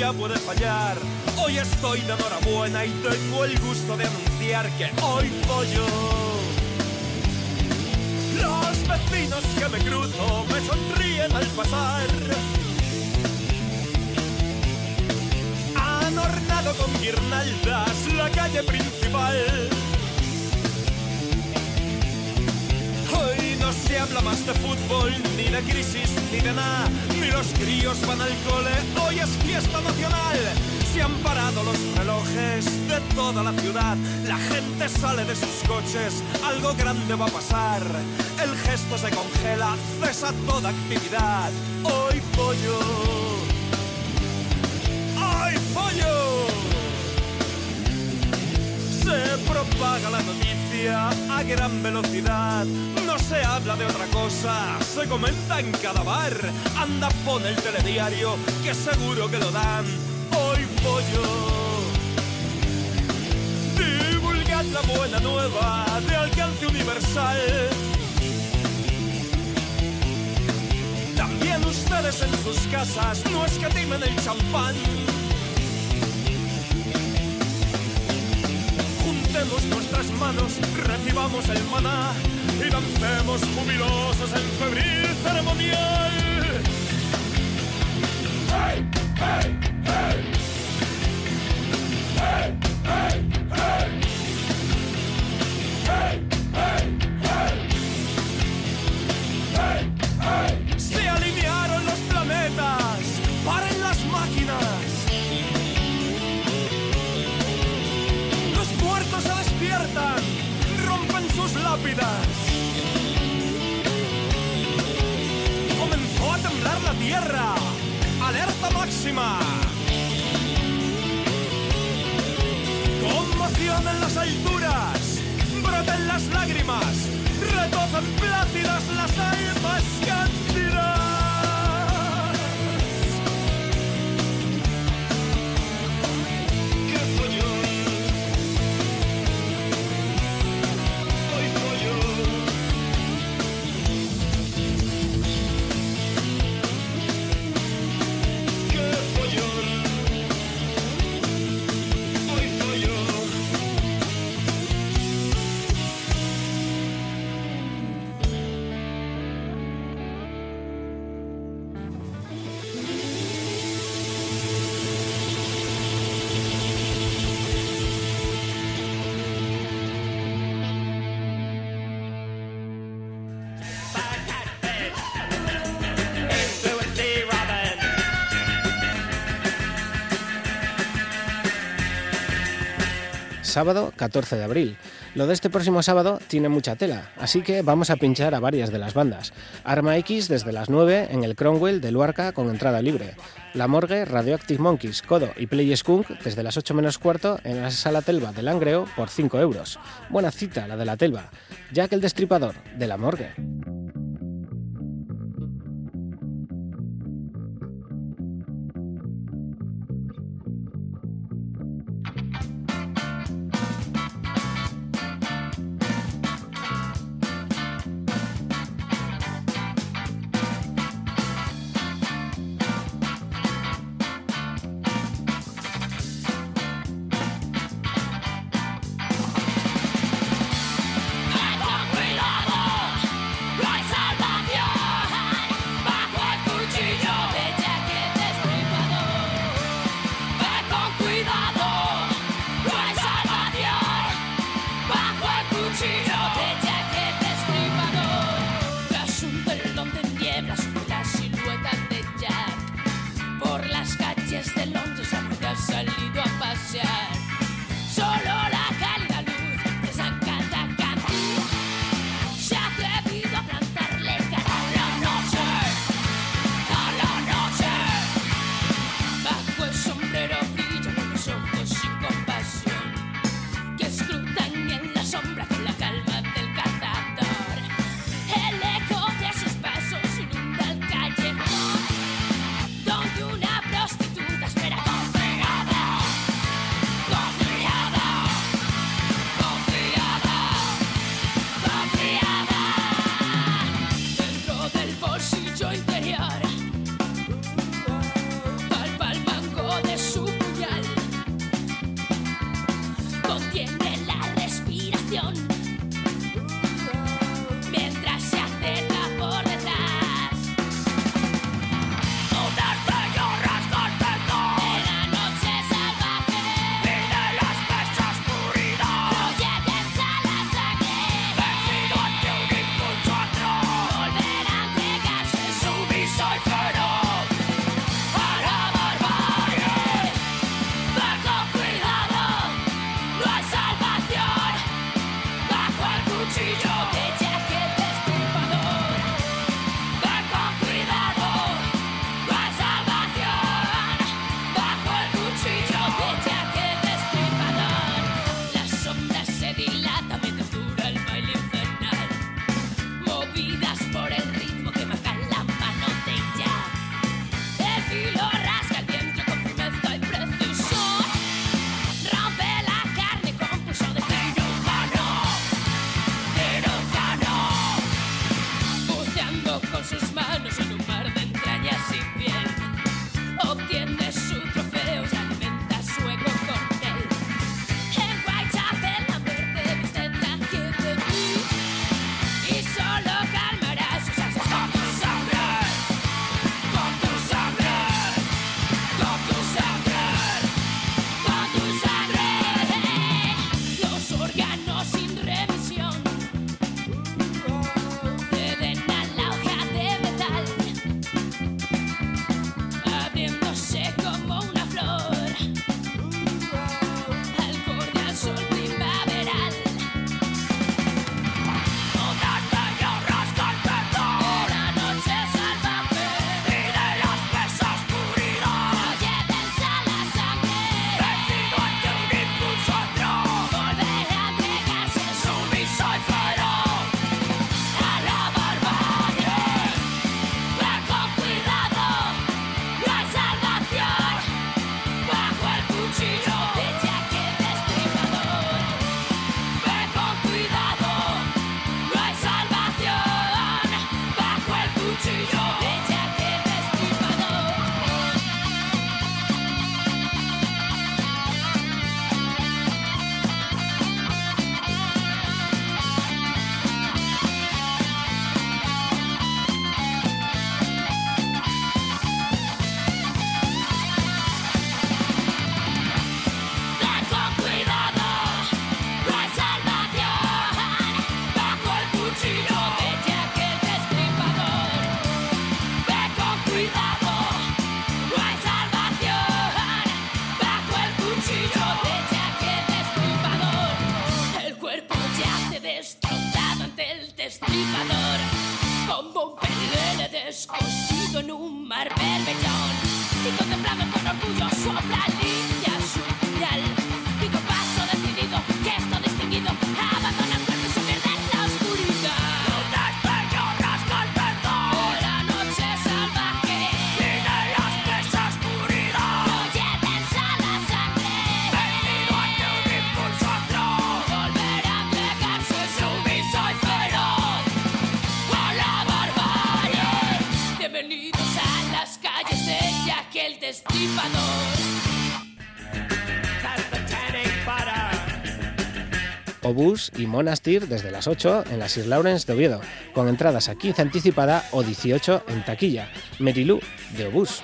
Ya fallar. Hoy estoy de enhorabuena y tengo el gusto de anunciar que hoy pollo. Los vecinos que me cruzo me sonríen al pasar. Han ornado con guirnaldas la calle principal. Habla más de fútbol, ni de crisis, ni de nada. Ni los críos van al cole, hoy es fiesta nacional. Se han parado los relojes de toda la ciudad. La gente sale de sus coches, algo grande va a pasar. El gesto se congela, cesa toda actividad. Hoy pollo. ¡Ay, pollo! Se propaga la noticia a gran velocidad. No se habla de otra cosa, se comenta en cada bar. Anda, pon el telediario, que seguro que lo dan. Hoy pollo. Divulgad la buena nueva de alcance universal. También ustedes en sus casas no escatimen el champán. Juntemos nuestras manos, recibamos el maná y dancemos jubilosos en febril ceremonial. ¡Hey, hey! Máxima. Conmoción en las alturas. Broten las lágrimas. Retozan plácidas las almas Sábado 14 de abril. Lo de este próximo sábado tiene mucha tela, así que vamos a pinchar a varias de las bandas. Arma X desde las 9 en el Cromwell de Luarca con entrada libre. La Morgue, Radioactive Monkeys, Codo y Play Skunk desde las 8 menos cuarto en la Sala Telva de Langreo por 5 euros. Buena cita la de la Telva. Jack el Destripador de La Morgue. Obús y Monastir desde las 8 en la Sir Lawrence de Oviedo, con entradas a 15 anticipada o 18 en taquilla. Merilú de Obús.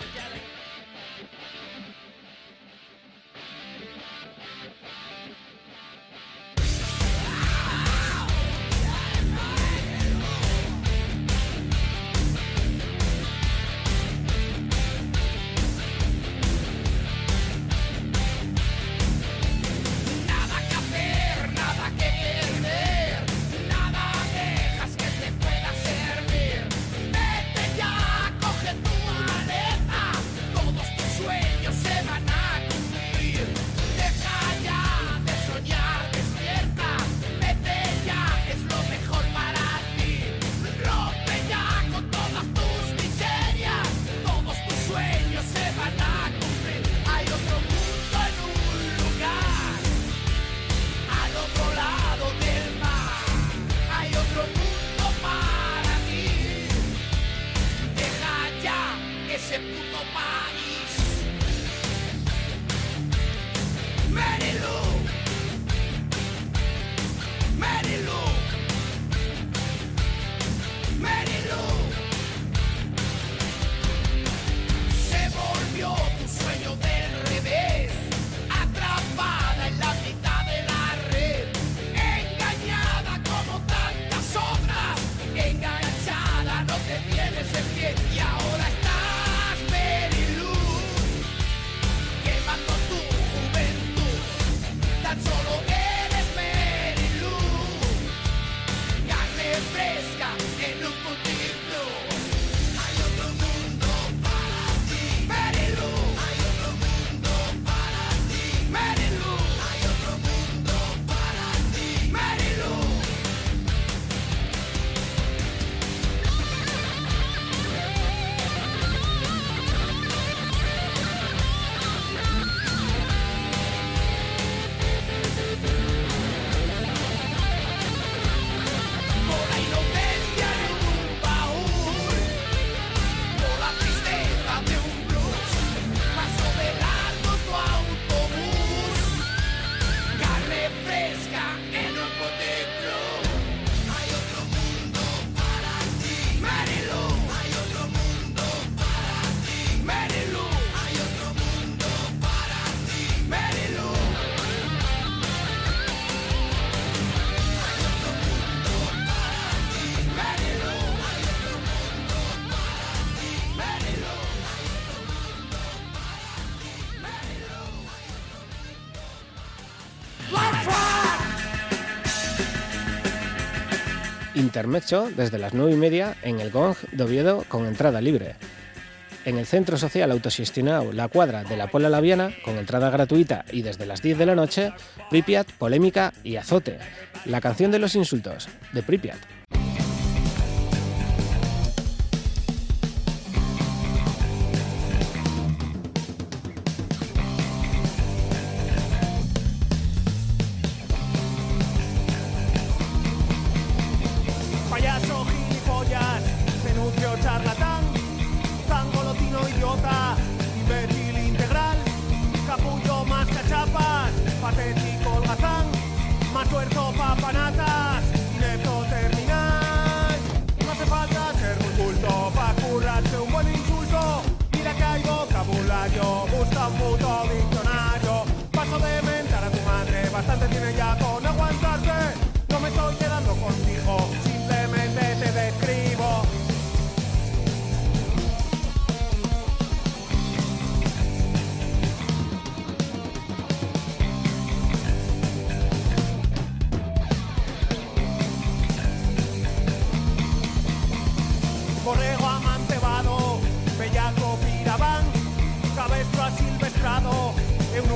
intermezzo desde las 9 y media en el Gong de Oviedo con entrada libre. En el Centro Social Autosistinao La Cuadra de la Puebla Laviana, con entrada gratuita y desde las 10 de la noche, Pripyat, Polémica y Azote. La canción de los insultos, de Pripyat.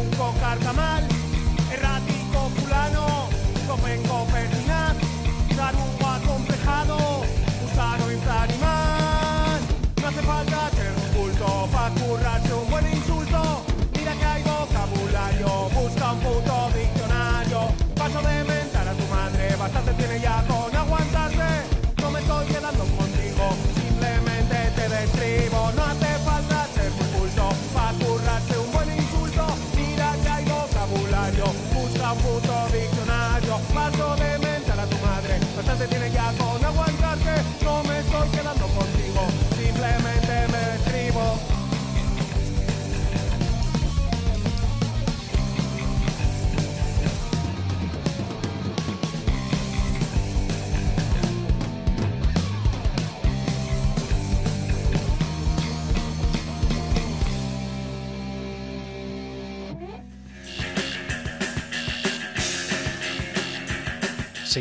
un cocarcamal.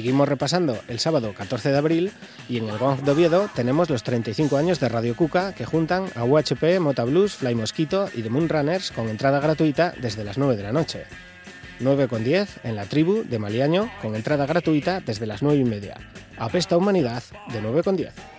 Seguimos repasando el sábado 14 de abril y en el Gong de Oviedo tenemos los 35 años de Radio Cuca que juntan a UHP, Mota Blues, Fly Mosquito y The Moon Runners con entrada gratuita desde las 9 de la noche. 9.10 en la tribu de Maliaño con entrada gratuita desde las 9 y media. Apesta Humanidad de 9.10.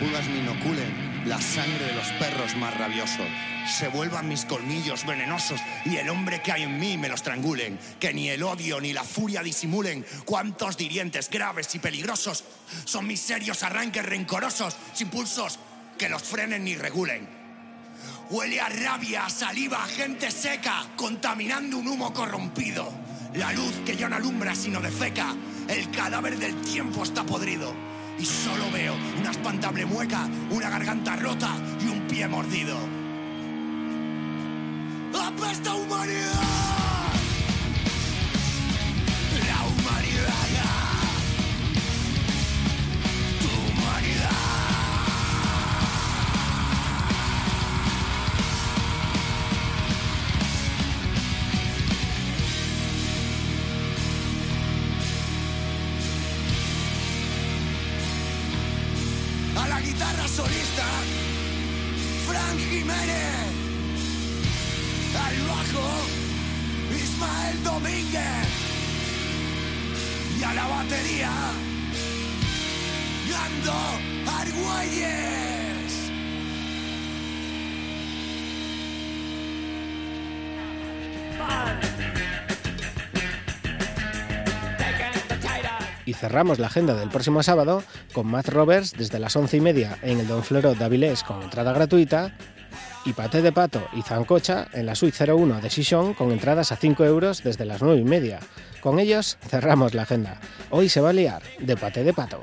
pulgas me inoculen la sangre de los perros más rabiosos. Se vuelvan mis colmillos venenosos y el hombre que hay en mí me los trangulen. Que ni el odio ni la furia disimulen cuántos dirientes graves y peligrosos son mis serios arranques rencorosos, sin pulsos que los frenen ni regulen. Huele a rabia, a saliva, a gente seca, contaminando un humo corrompido. La luz que ya no alumbra sino defeca. El cadáver del tiempo está podrido. Y solo veo una espantable mueca, una garganta rota y un pie mordido. ¡Apesta humanidad! Cerramos la agenda del próximo sábado con Matt Roberts desde las once y media en el Don Floro de con entrada gratuita y Paté de Pato y Zancocha en la Suite 01 de Sison con entradas a 5 euros desde las 9 y media. Con ellos cerramos la agenda. Hoy se va a liar de Paté de Pato.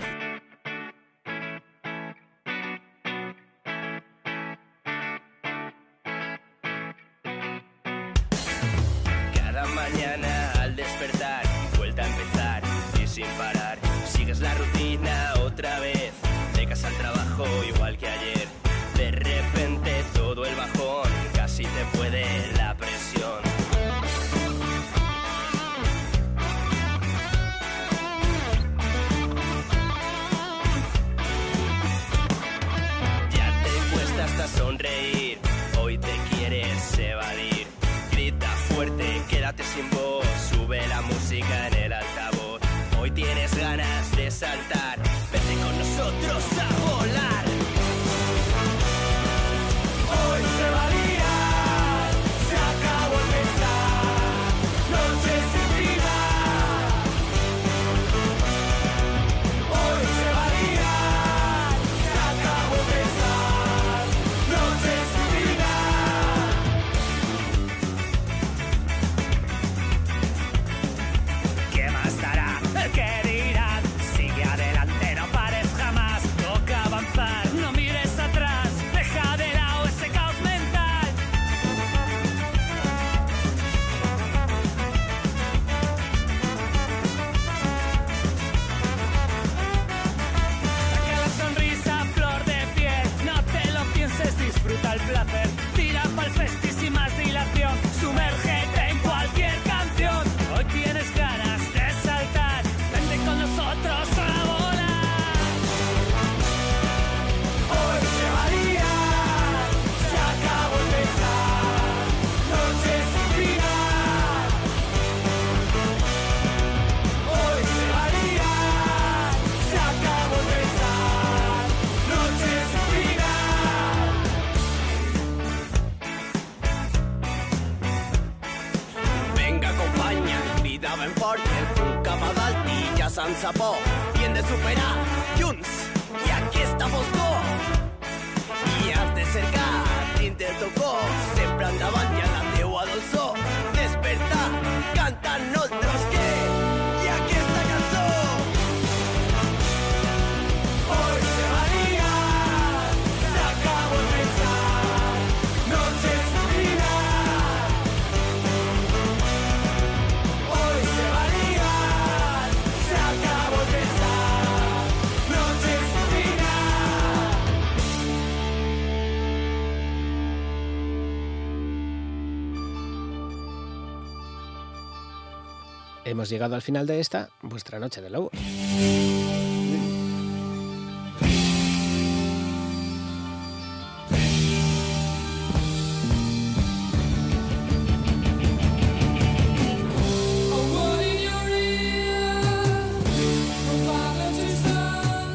Hemos llegado al final de esta, vuestra noche de lobos.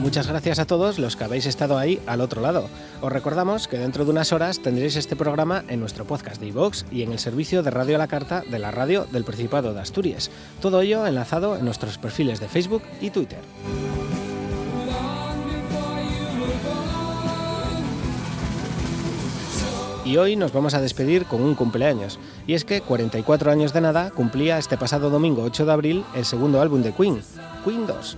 Muchas gracias a todos los que habéis estado ahí al otro lado. Os recordamos que dentro de unas horas tendréis este programa en nuestro podcast de iVox y en el servicio de Radio a la Carta de la radio del Principado de Asturias. Todo ello enlazado en nuestros perfiles de Facebook y Twitter. Y hoy nos vamos a despedir con un cumpleaños. Y es que 44 años de nada cumplía este pasado domingo 8 de abril el segundo álbum de Queen, Queen 2.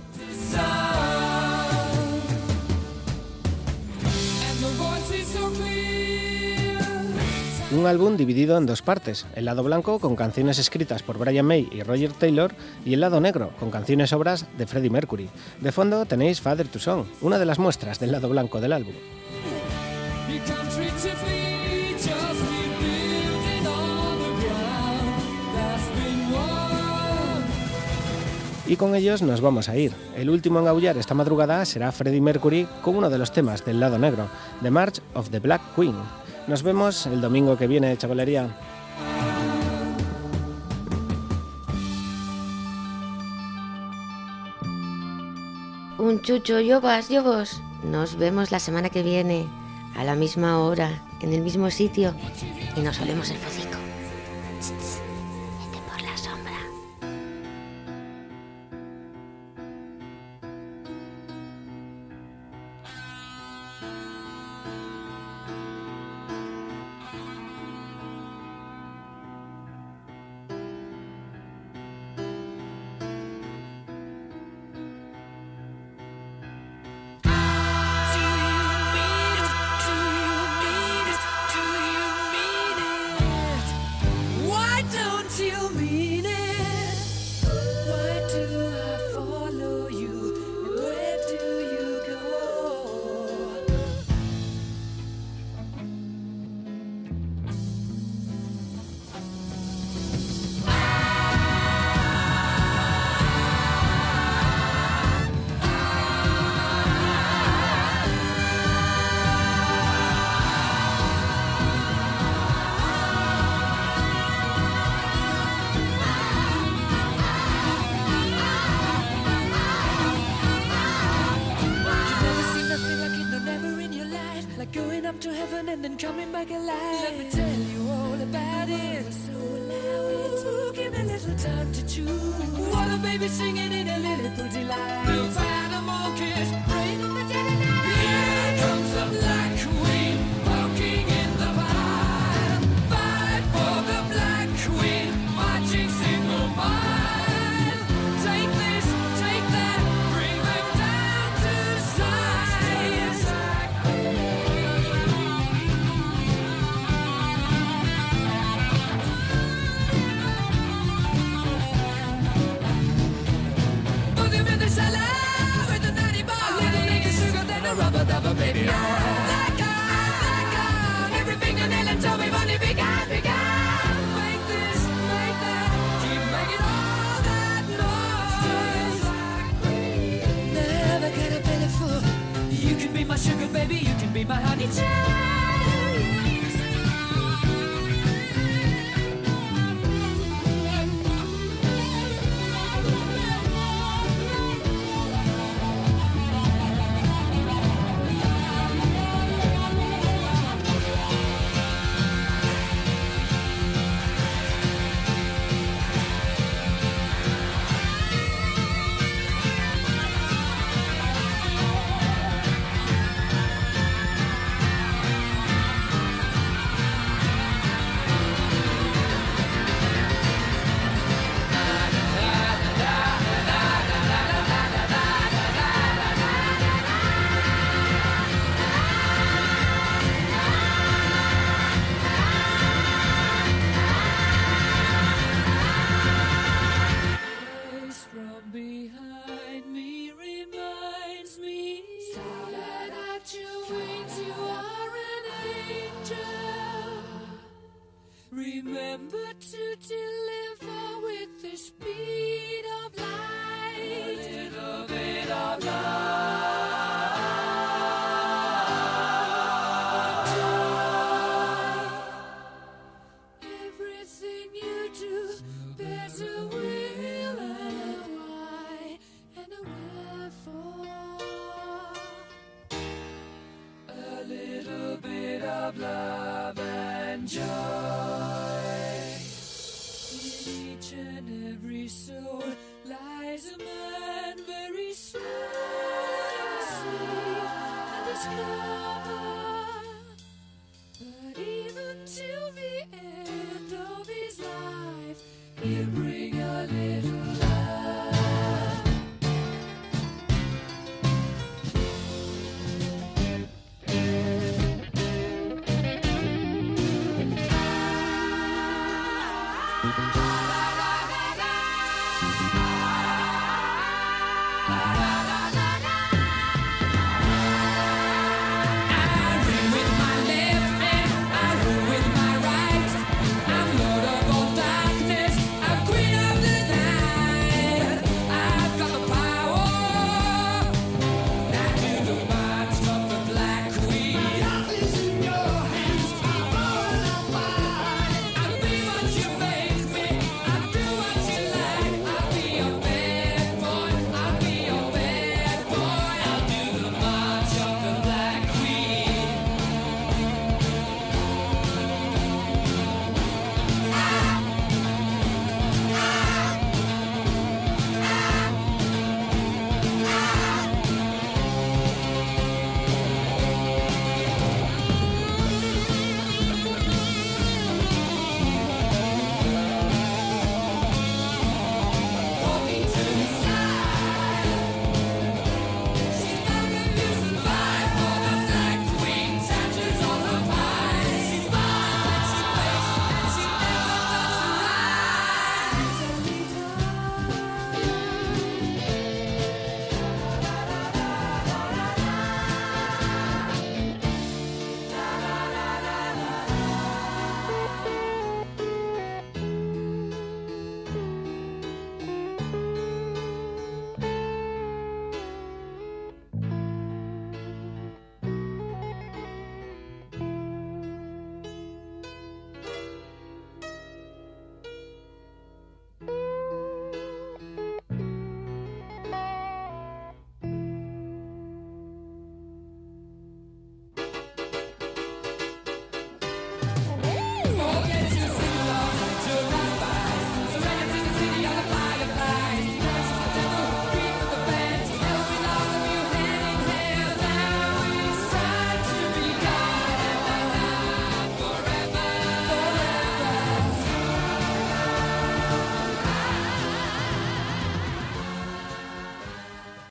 Un álbum dividido en dos partes, el lado blanco con canciones escritas por Brian May y Roger Taylor y el lado negro con canciones obras de Freddie Mercury. De fondo tenéis Father to Song, una de las muestras del lado blanco del álbum. Y con ellos nos vamos a ir. El último en aullar esta madrugada será Freddie Mercury con uno de los temas del lado negro, The March of the Black Queen. Nos vemos el domingo que viene, chavalería. Un chucho, yo vas, yo vos. Nos vemos la semana que viene, a la misma hora, en el mismo sitio, y nos olemos el focico.